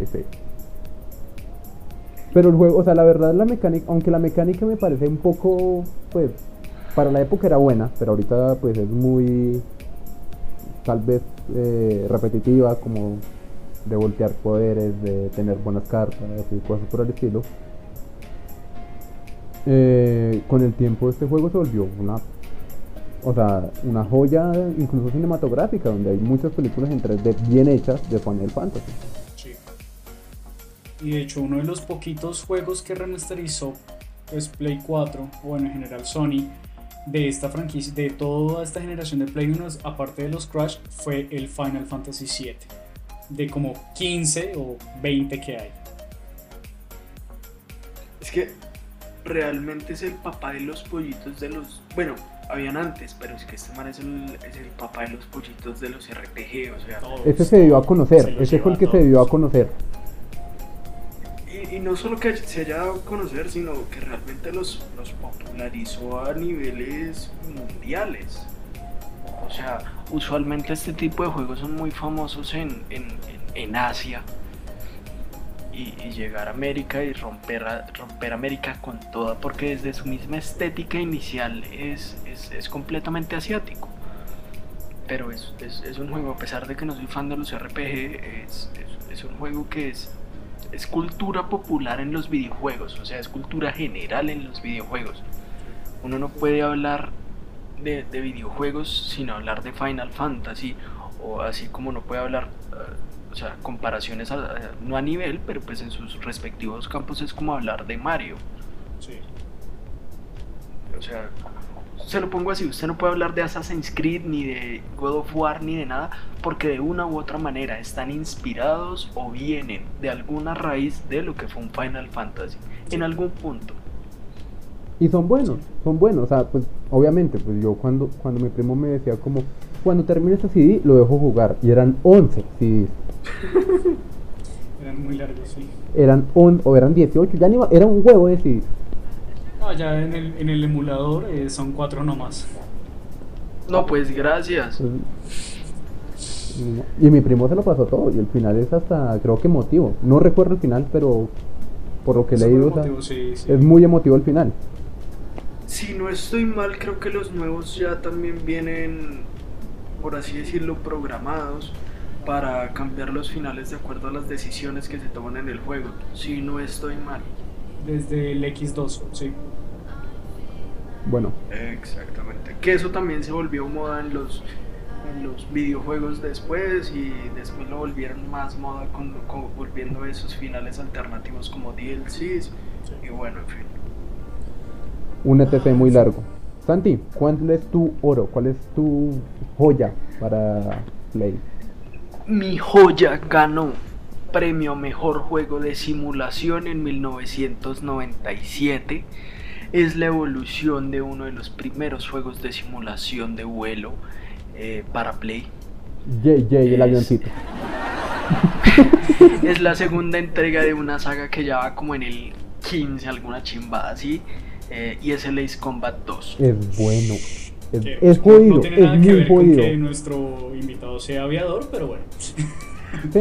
Pero el juego, o sea, la verdad, la mecánica, aunque la mecánica me parece un poco, pues, para la época era buena, pero ahorita, pues, es muy, tal vez, eh, repetitiva, como de voltear poderes, de tener buenas cartas y cosas por el estilo. Eh, con el tiempo este juego se volvió una o sea, una joya incluso cinematográfica donde hay muchas películas en 3D bien hechas de Final Fantasy. Sí. Y de hecho uno de los poquitos juegos que remasterizó pues Play 4, o bueno, en general Sony, de esta franquicia, de toda esta generación de Play 1, aparte de los Crash, fue el Final Fantasy VII. De como 15 o 20 que hay. Es que realmente es el papá de los pollitos de los. Bueno, habían antes, pero es que este man es el, es el papá de los pollitos de los RPG, o sea, Todos, Ese se dio a conocer, se ese fue el que se dio a conocer. Y, no solo que se haya dado a conocer, sino que realmente los, popularizó a niveles mundiales. O sea, usualmente este tipo de juegos son muy famosos en, en, en- Asia. Y, llegar a América y romper, romper América con toda, porque desde su misma estética inicial es, es, es completamente asiático. Pero es, es, un juego, a pesar de que no soy fan de los RPG, es un juego que es, es cultura popular en los videojuegos, o sea, es cultura general en los videojuegos. Uno no puede hablar de, de videojuegos sin hablar de Final Fantasy, o así como no puede hablar, eh, o sea, comparaciones, a- a- no a nivel, pero pues en sus respectivos campos es como hablar de Mario. Sí. O sea, se lo pongo así, usted no puede hablar de Assassin's Creed, ni de God of War, ni de nada, porque de una u otra manera están inspirados o vienen de alguna raíz de lo que fue un Final Fantasy, en algún punto. Y son buenos, son buenos. O sea, pues obviamente, pues yo cuando, cuando mi primo me decía como, cuando termine este CD lo dejo jugar. Y eran 11 CDs. Eran muy largos, sí. Eran on, o eran 18, ya ni era un huevo de CDs. No, ya en el, en el emulador eh, son cuatro nomás. No, pues gracias. Y mi primo se lo pasó todo. Y el final es hasta, creo que emotivo. No recuerdo el final, pero por lo que sí, sí. es muy emotivo el final. Si no estoy mal, creo que los nuevos ya también vienen, por así decirlo, programados para cambiar los finales de acuerdo a las decisiones que se toman en el juego. Si no estoy mal. Desde el X2, sí. Bueno, Exactamente. Que eso también se volvió moda en los, en los videojuegos después y después lo volvieron más moda con, con- volviendo esos finales alternativos como DLCs y bueno, en fin. un ETC muy largo. Santi, ¿cuál es tu oro? ¿Cuál es tu joya para Play? Mi joya ganó premio mejor juego de simulación en 1997. Es la evolución de uno de los primeros juegos de simulación de vuelo eh, para Play. JJ, el Es- avioncito. Es la segunda entrega de una saga que ya va como en el 15, alguna chimbada así. eh, y es el Ace Combat 2. Es bueno. Es, Que, es jodido, No tiene es nada que muy ver con jodido. que nuestro invitado sea aviador, pero bueno. Sí,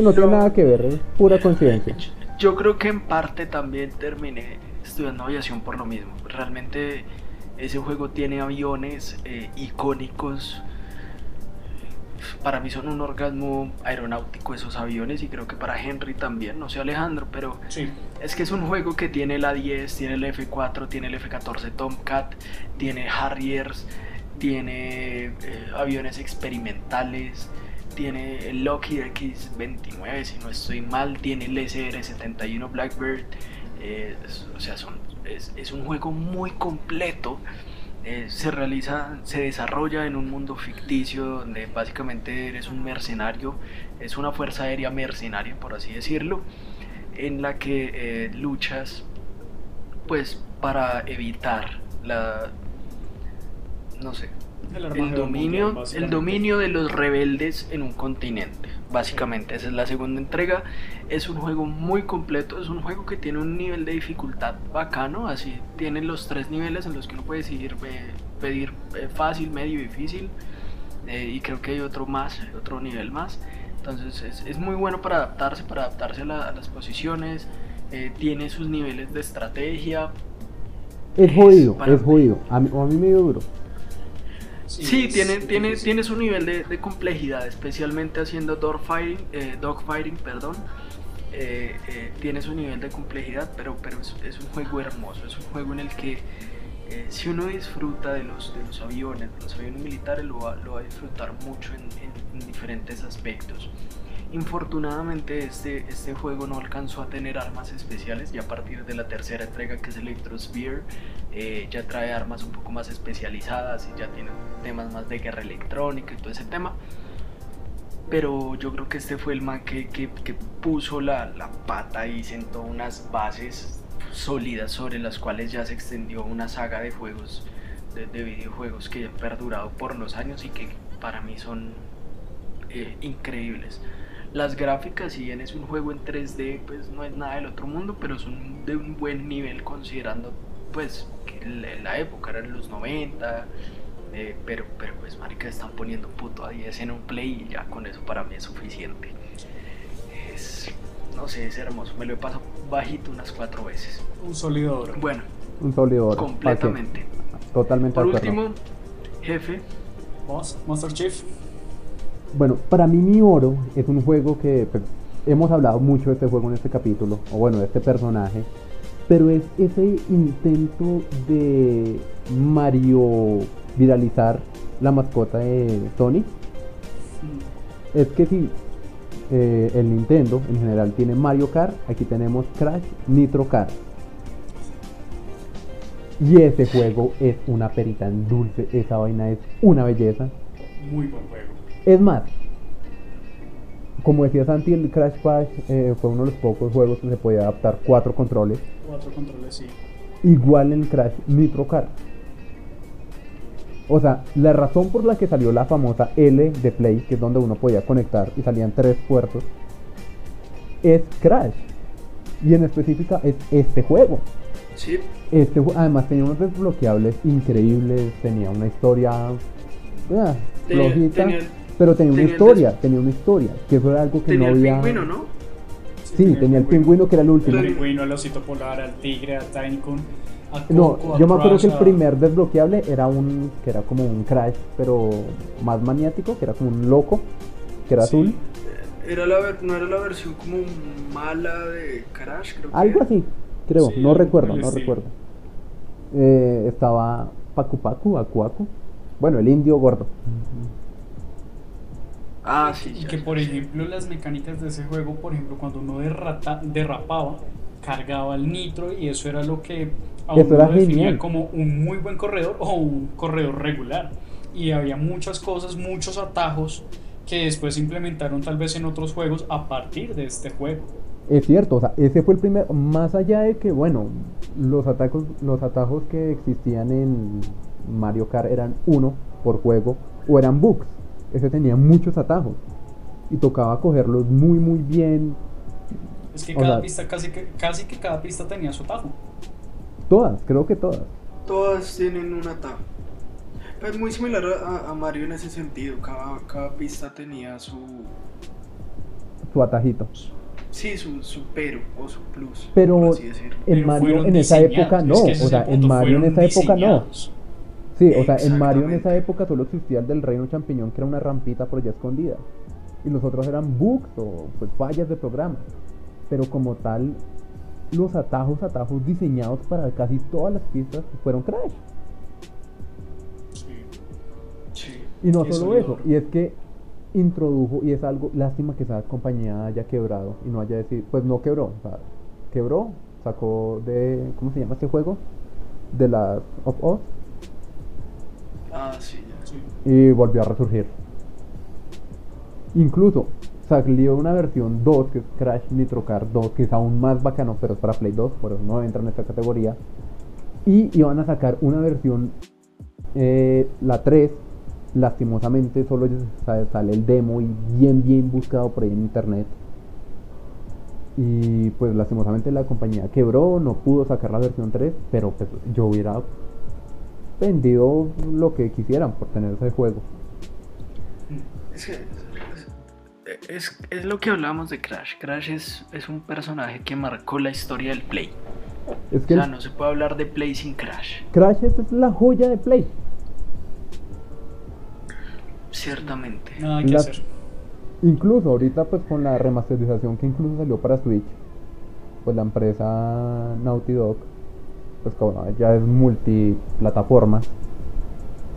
no tiene nada que ver, es pura coincidencia. Yo creo que en parte también terminé estudiando aviación por lo mismo. Realmente ese juego tiene aviones eh, icónicos. Para mí son un orgasmo aeronáutico esos aviones y creo que para Henry también, no sé Alejandro, pero Sí. es que es un juego que tiene el A10, tiene el F4, tiene el F14 Tomcat, tiene Harriers, tiene eh, aviones experimentales, tiene el Lockheed X-29 si no estoy mal, tiene el SR-71 Blackbird, eh, es- o sea, son, es, es un juego muy completo. eh, se realiza, se desarrolla en un mundo ficticio donde básicamente eres un mercenario, es una fuerza aérea mercenaria por así decirlo, en la que eh, luchas pues para evitar la no sé El, dominio mundial, el dominio de los rebeldes en un continente básicamente. Esa es la segunda entrega. Es un juego muy completo. Es un juego que tiene un nivel de dificultad bacano. Así tiene los tres niveles en los que uno puede decidir eh, pedir eh, fácil medio y difícil. Eh, y creo que hay otro más otro nivel más. Entonces es, es muy bueno para adaptarse para adaptarse a, la- a las posiciones. Tiene sus niveles de estrategia. Es jodido, es jodido. A mí, a mí me dio duro. Sí, es tiene, tiene, tiene su nivel de, de complejidad, especialmente haciendo dogfighting, eh, dogfighting perdón. Eh, eh, tiene su nivel de complejidad, pero, pero es, es un juego hermoso, es un juego en el que eh, si uno disfruta de los, de los aviones, de los aviones militares, lo va, lo va a disfrutar mucho en, en- en diferentes aspectos. Infortunadamente este, este juego no alcanzó a tener armas especiales y a partir de la tercera entrega que es Electrosphere eh, ya trae armas un poco más especializadas y ya tiene temas más de guerra electrónica y todo ese tema. Pero yo creo que este fue el man que, que- que puso la, la pata y sentó unas bases sólidas sobre las cuales ya se extendió una saga de juegos de, videojuegos que han perdurado por los años y que para mí son eh, increíbles. Las gráficas, si bien es un juego en 3D, pues no es nada del otro mundo, pero son de un buen nivel considerando pues que la época eran los 90, eh, pero, pero pues marica están poniendo puto a 10 en un play y ya con eso para mí es suficiente. Es, no sé, es hermoso, me lo he pasado bajito unas cuatro veces. Un solidor. Bueno, un solidor. Completamente. Totalmente. Por último, jefe. Boss, Monster Chief. Bueno, para mí mi oro es un juego que pues, hemos hablado mucho de este juego en este capítulo, o bueno, de este personaje, pero es ese intento de Mario viralizar la mascota de Sony. Es que si eh, el Nintendo en general tiene Mario Kart, aquí tenemos Crash Nitro Kart. Y ese juego es una perita en dulce, esa vaina es una belleza. Muy buen juego. Es más, como decía Santi, el Crash Bash eh, fue uno de los pocos juegos que se podía adaptar cuatro controles. Cuatro controles, sí. Igual en Crash Nitro Kart. O sea, la razón por la que salió la famosa L de Play, que es donde uno podía conectar y salían tres puertos, es Crash. Y en específica es este juego. Sí. Este, además tenía unos desbloqueables increíbles, tenía una historia ah, flojita, pero tenía, una historia, tenía una historia, que fue algo que no había... El pingüino, ¿no? Sí, tenía, el pingüino que era el último. El pingüino, el osito polar, al tigre, Tiny no, yo me acuerdo que el primer desbloqueable era un que era como un Crash, pero más maniático, que era como un loco, que era azul. Era la, no era la versión como mala de Crash, creo. Algo así, creo, no recuerdo, no recuerdo. Eh, estaba Pacu Pacu, Aku Aku. Bueno, el indio gordo. Ah, sí. Y que por ejemplo las mecánicas de ese juego, por ejemplo, cuando uno derrapaba, cargaba el nitro y eso era lo que a uno lo definía como un muy buen corredor o un corredor regular. Y había muchas cosas, muchos atajos que después se implementaron tal vez en otros juegos a partir de este juego. Es cierto, o sea, ese fue el primer, más allá de que, bueno, los atajos, los atajos que existían en Mario Kart eran uno por juego o eran bugs. Ese tenía muchos atajos y tocaba cogerlos muy, muy bien. Es que cada pista, casi que, casi que cada pista tenía su atajo. Todas, creo que todas. Todas tienen un atajo. Es muy similar a, Mario en ese sentido. Cada, cada pista tenía su. Su atajito. Sí, su, su pero o su plus. Pero en Mario en esa época no. o sea, en Mario en esa época no. Sí, o sea, en Mario en esa época solo existía el del reino champiñón, que era una rampita por allá escondida. Y los otros eran bugs o pues fallas de programa. Pero como tal, los atajos, atajos diseñados para casi todas las pistas fueron Crash. Sí. Y no solo eso, y es que introdujo, y es algo, lástima que esa compañía haya quebrado y no haya decidido, pues no quebró, o sea, quebró, sacó de, ¿cómo se llama este juego? De las of Us. Y volvió a resurgir. Incluso salió una versión 2, que es Crash Nitro Kart 2, que es aún más bacano, pero es para Play 2, por eso no entra en esta categoría. Y iban a sacar una versión, eh, la 3, lastimosamente solo sale el demo y bien, bien buscado por ahí en internet. Y pues lastimosamente la compañía quebró, no pudo sacar la versión 3, pero pues, yo hubiera vendido lo que quisieran por tener ese juego. Es que es, es, lo que hablamos de Crash. Crash es, es, un personaje que marcó la historia del Play. Es que o sea, no se puede hablar de Play sin Crash. Crash es la joya de Play. Ciertamente. Nada que hacer. Incluso ahorita pues con la remasterización que incluso salió para Switch, pues la empresa Naughty Dog, pues como ya es multiplataforma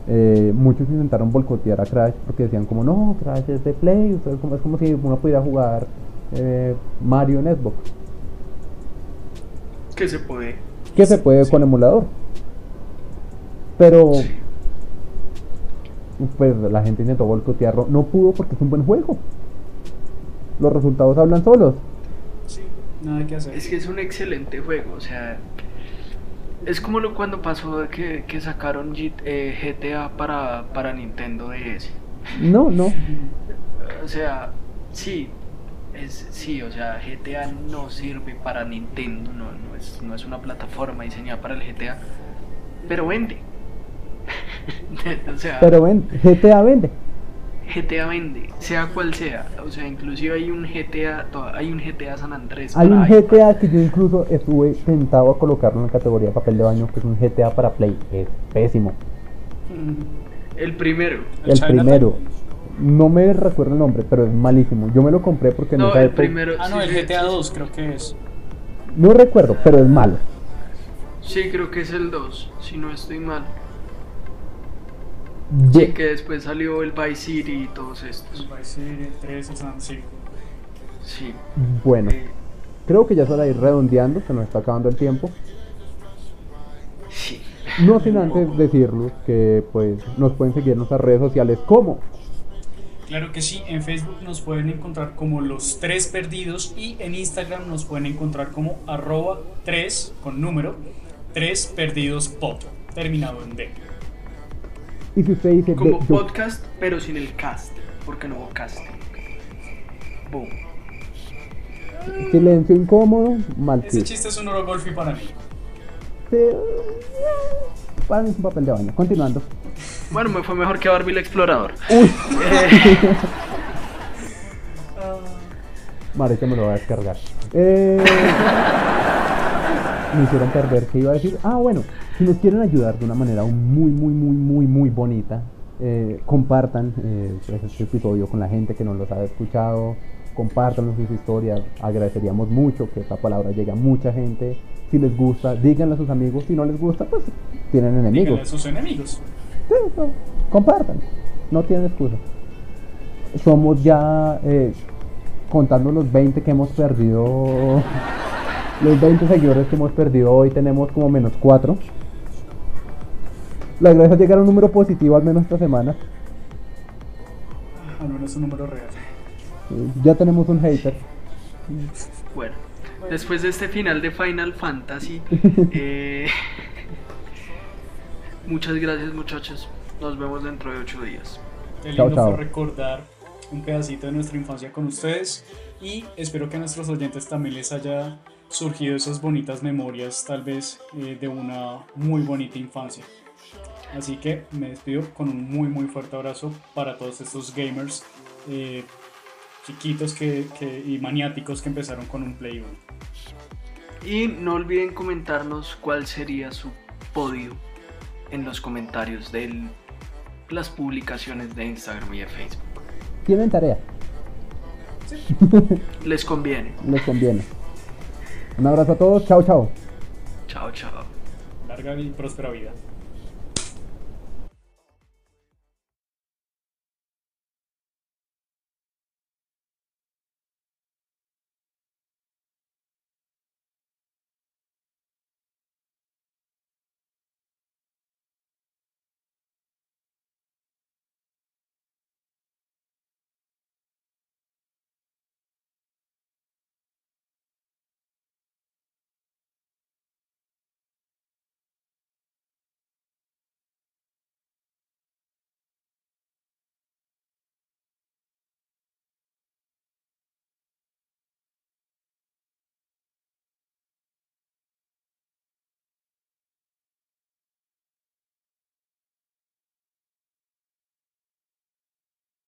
eh, muchos intentaron boicotear a Crash porque decían como no, Crash es de Play, es como, es como si uno pudiera jugar eh, Mario en Xbox. Que se puede. Que se puede con emulador. Pero pues la gente intentó boicotearlo, no pudo porque es un buen juego. Los resultados hablan solos. Sí, nada que hacer. Es que es un excelente juego, o sea, Es como lo cuando pasó que, que sacaron G- eh, GTA para, para Nintendo DS. No, no. O sea, sí, es, sí, o sea, GTA no sirve para Nintendo, no, no, es, no es una plataforma diseñada para el GTA, pero vende. o sea, Pero ven, GTA vende. GTA vende, sea cual sea. O sea, inclusive hay un GTA, hay un GTA San Andrés. Hay un. GTA que yo incluso estuve tentado a colocarlo en la categoría de papel de baño, que es un GTA para Play. Es pésimo. Mm, El primero. El Chinatown. primero. No me recuerdo el nombre, pero es malísimo. Yo me lo compré porque No, esa el primero. Ah, no, sí, el GTA sí, 2 creo que es. No recuerdo, pero es malo. Sí, creo que es el 2, si no estoy mal. Sí, que después salió el Vice City y todos estos. El Vice City, el 3, el San sí. Sí. Bueno, Eh, creo que ya es hora de ir redondeando, se nos está acabando el tiempo. sí. No sin antes decirles que pues nos pueden seguir en nuestras redes sociales como Claro que sí, en Facebook nos pueden encontrar como los tres perdidos y en Instagram nos pueden encontrar como arroba 3 con número 3 perdidos pod, terminado en D. y si usted dice Como "Ve, yo- podcast, pero sin el cast, porque no hubo casting. Boom. silencio incómodo, mal Ese chiste. es un oro golfi para mí. Para mí es un papel de baño. Continuando. Bueno, me fue mejor que Barbie el explorador. Uy, Eh, Marica me lo va a descargar. Eh, me hicieron perder qué iba a decir. Ah, bueno, si nos quieren ayudar de una manera muy, muy, muy, muy, muy bonita, eh, compartan eh, pues, este episodio con la gente que nos los ha escuchado. Compartan sus historias. Agradeceríamos mucho que esta palabra llegue a mucha gente. Si les gusta, díganle a sus amigos. Si no les gusta, pues tienen Díganle enemigos. a sus enemigos. Sí, no, compartan, no tienen excusa. Somos ya, eh, contando los 20 que hemos perdido, los 20 seguidores que hemos perdido hoy, tenemos como menos 4. La gracia es llegar a un número positivo al menos esta semana. Al menos un número real. Ya tenemos un hater. bueno, después de este final de Final Fantasy, eh, muchas gracias muchachos. Nos vemos dentro de ocho días. Qué Chao, lindo chao. fue recordar un pedacito de nuestra infancia con ustedes y espero que a nuestros oyentes también les haya surgido esas bonitas memorias, tal vez eh, de una muy bonita infancia. Así que me despido con un muy muy fuerte abrazo para todos estos gamers eh, chiquitos que, que- y maniáticos que empezaron con un Play 1. Y no olviden comentarnos cuál sería su podio en los comentarios de las publicaciones de Instagram y de Facebook. Tienen tarea, Les conviene. les conviene. Un abrazo a todos, chao, chao. Chao, chao. Larga y próspera vida.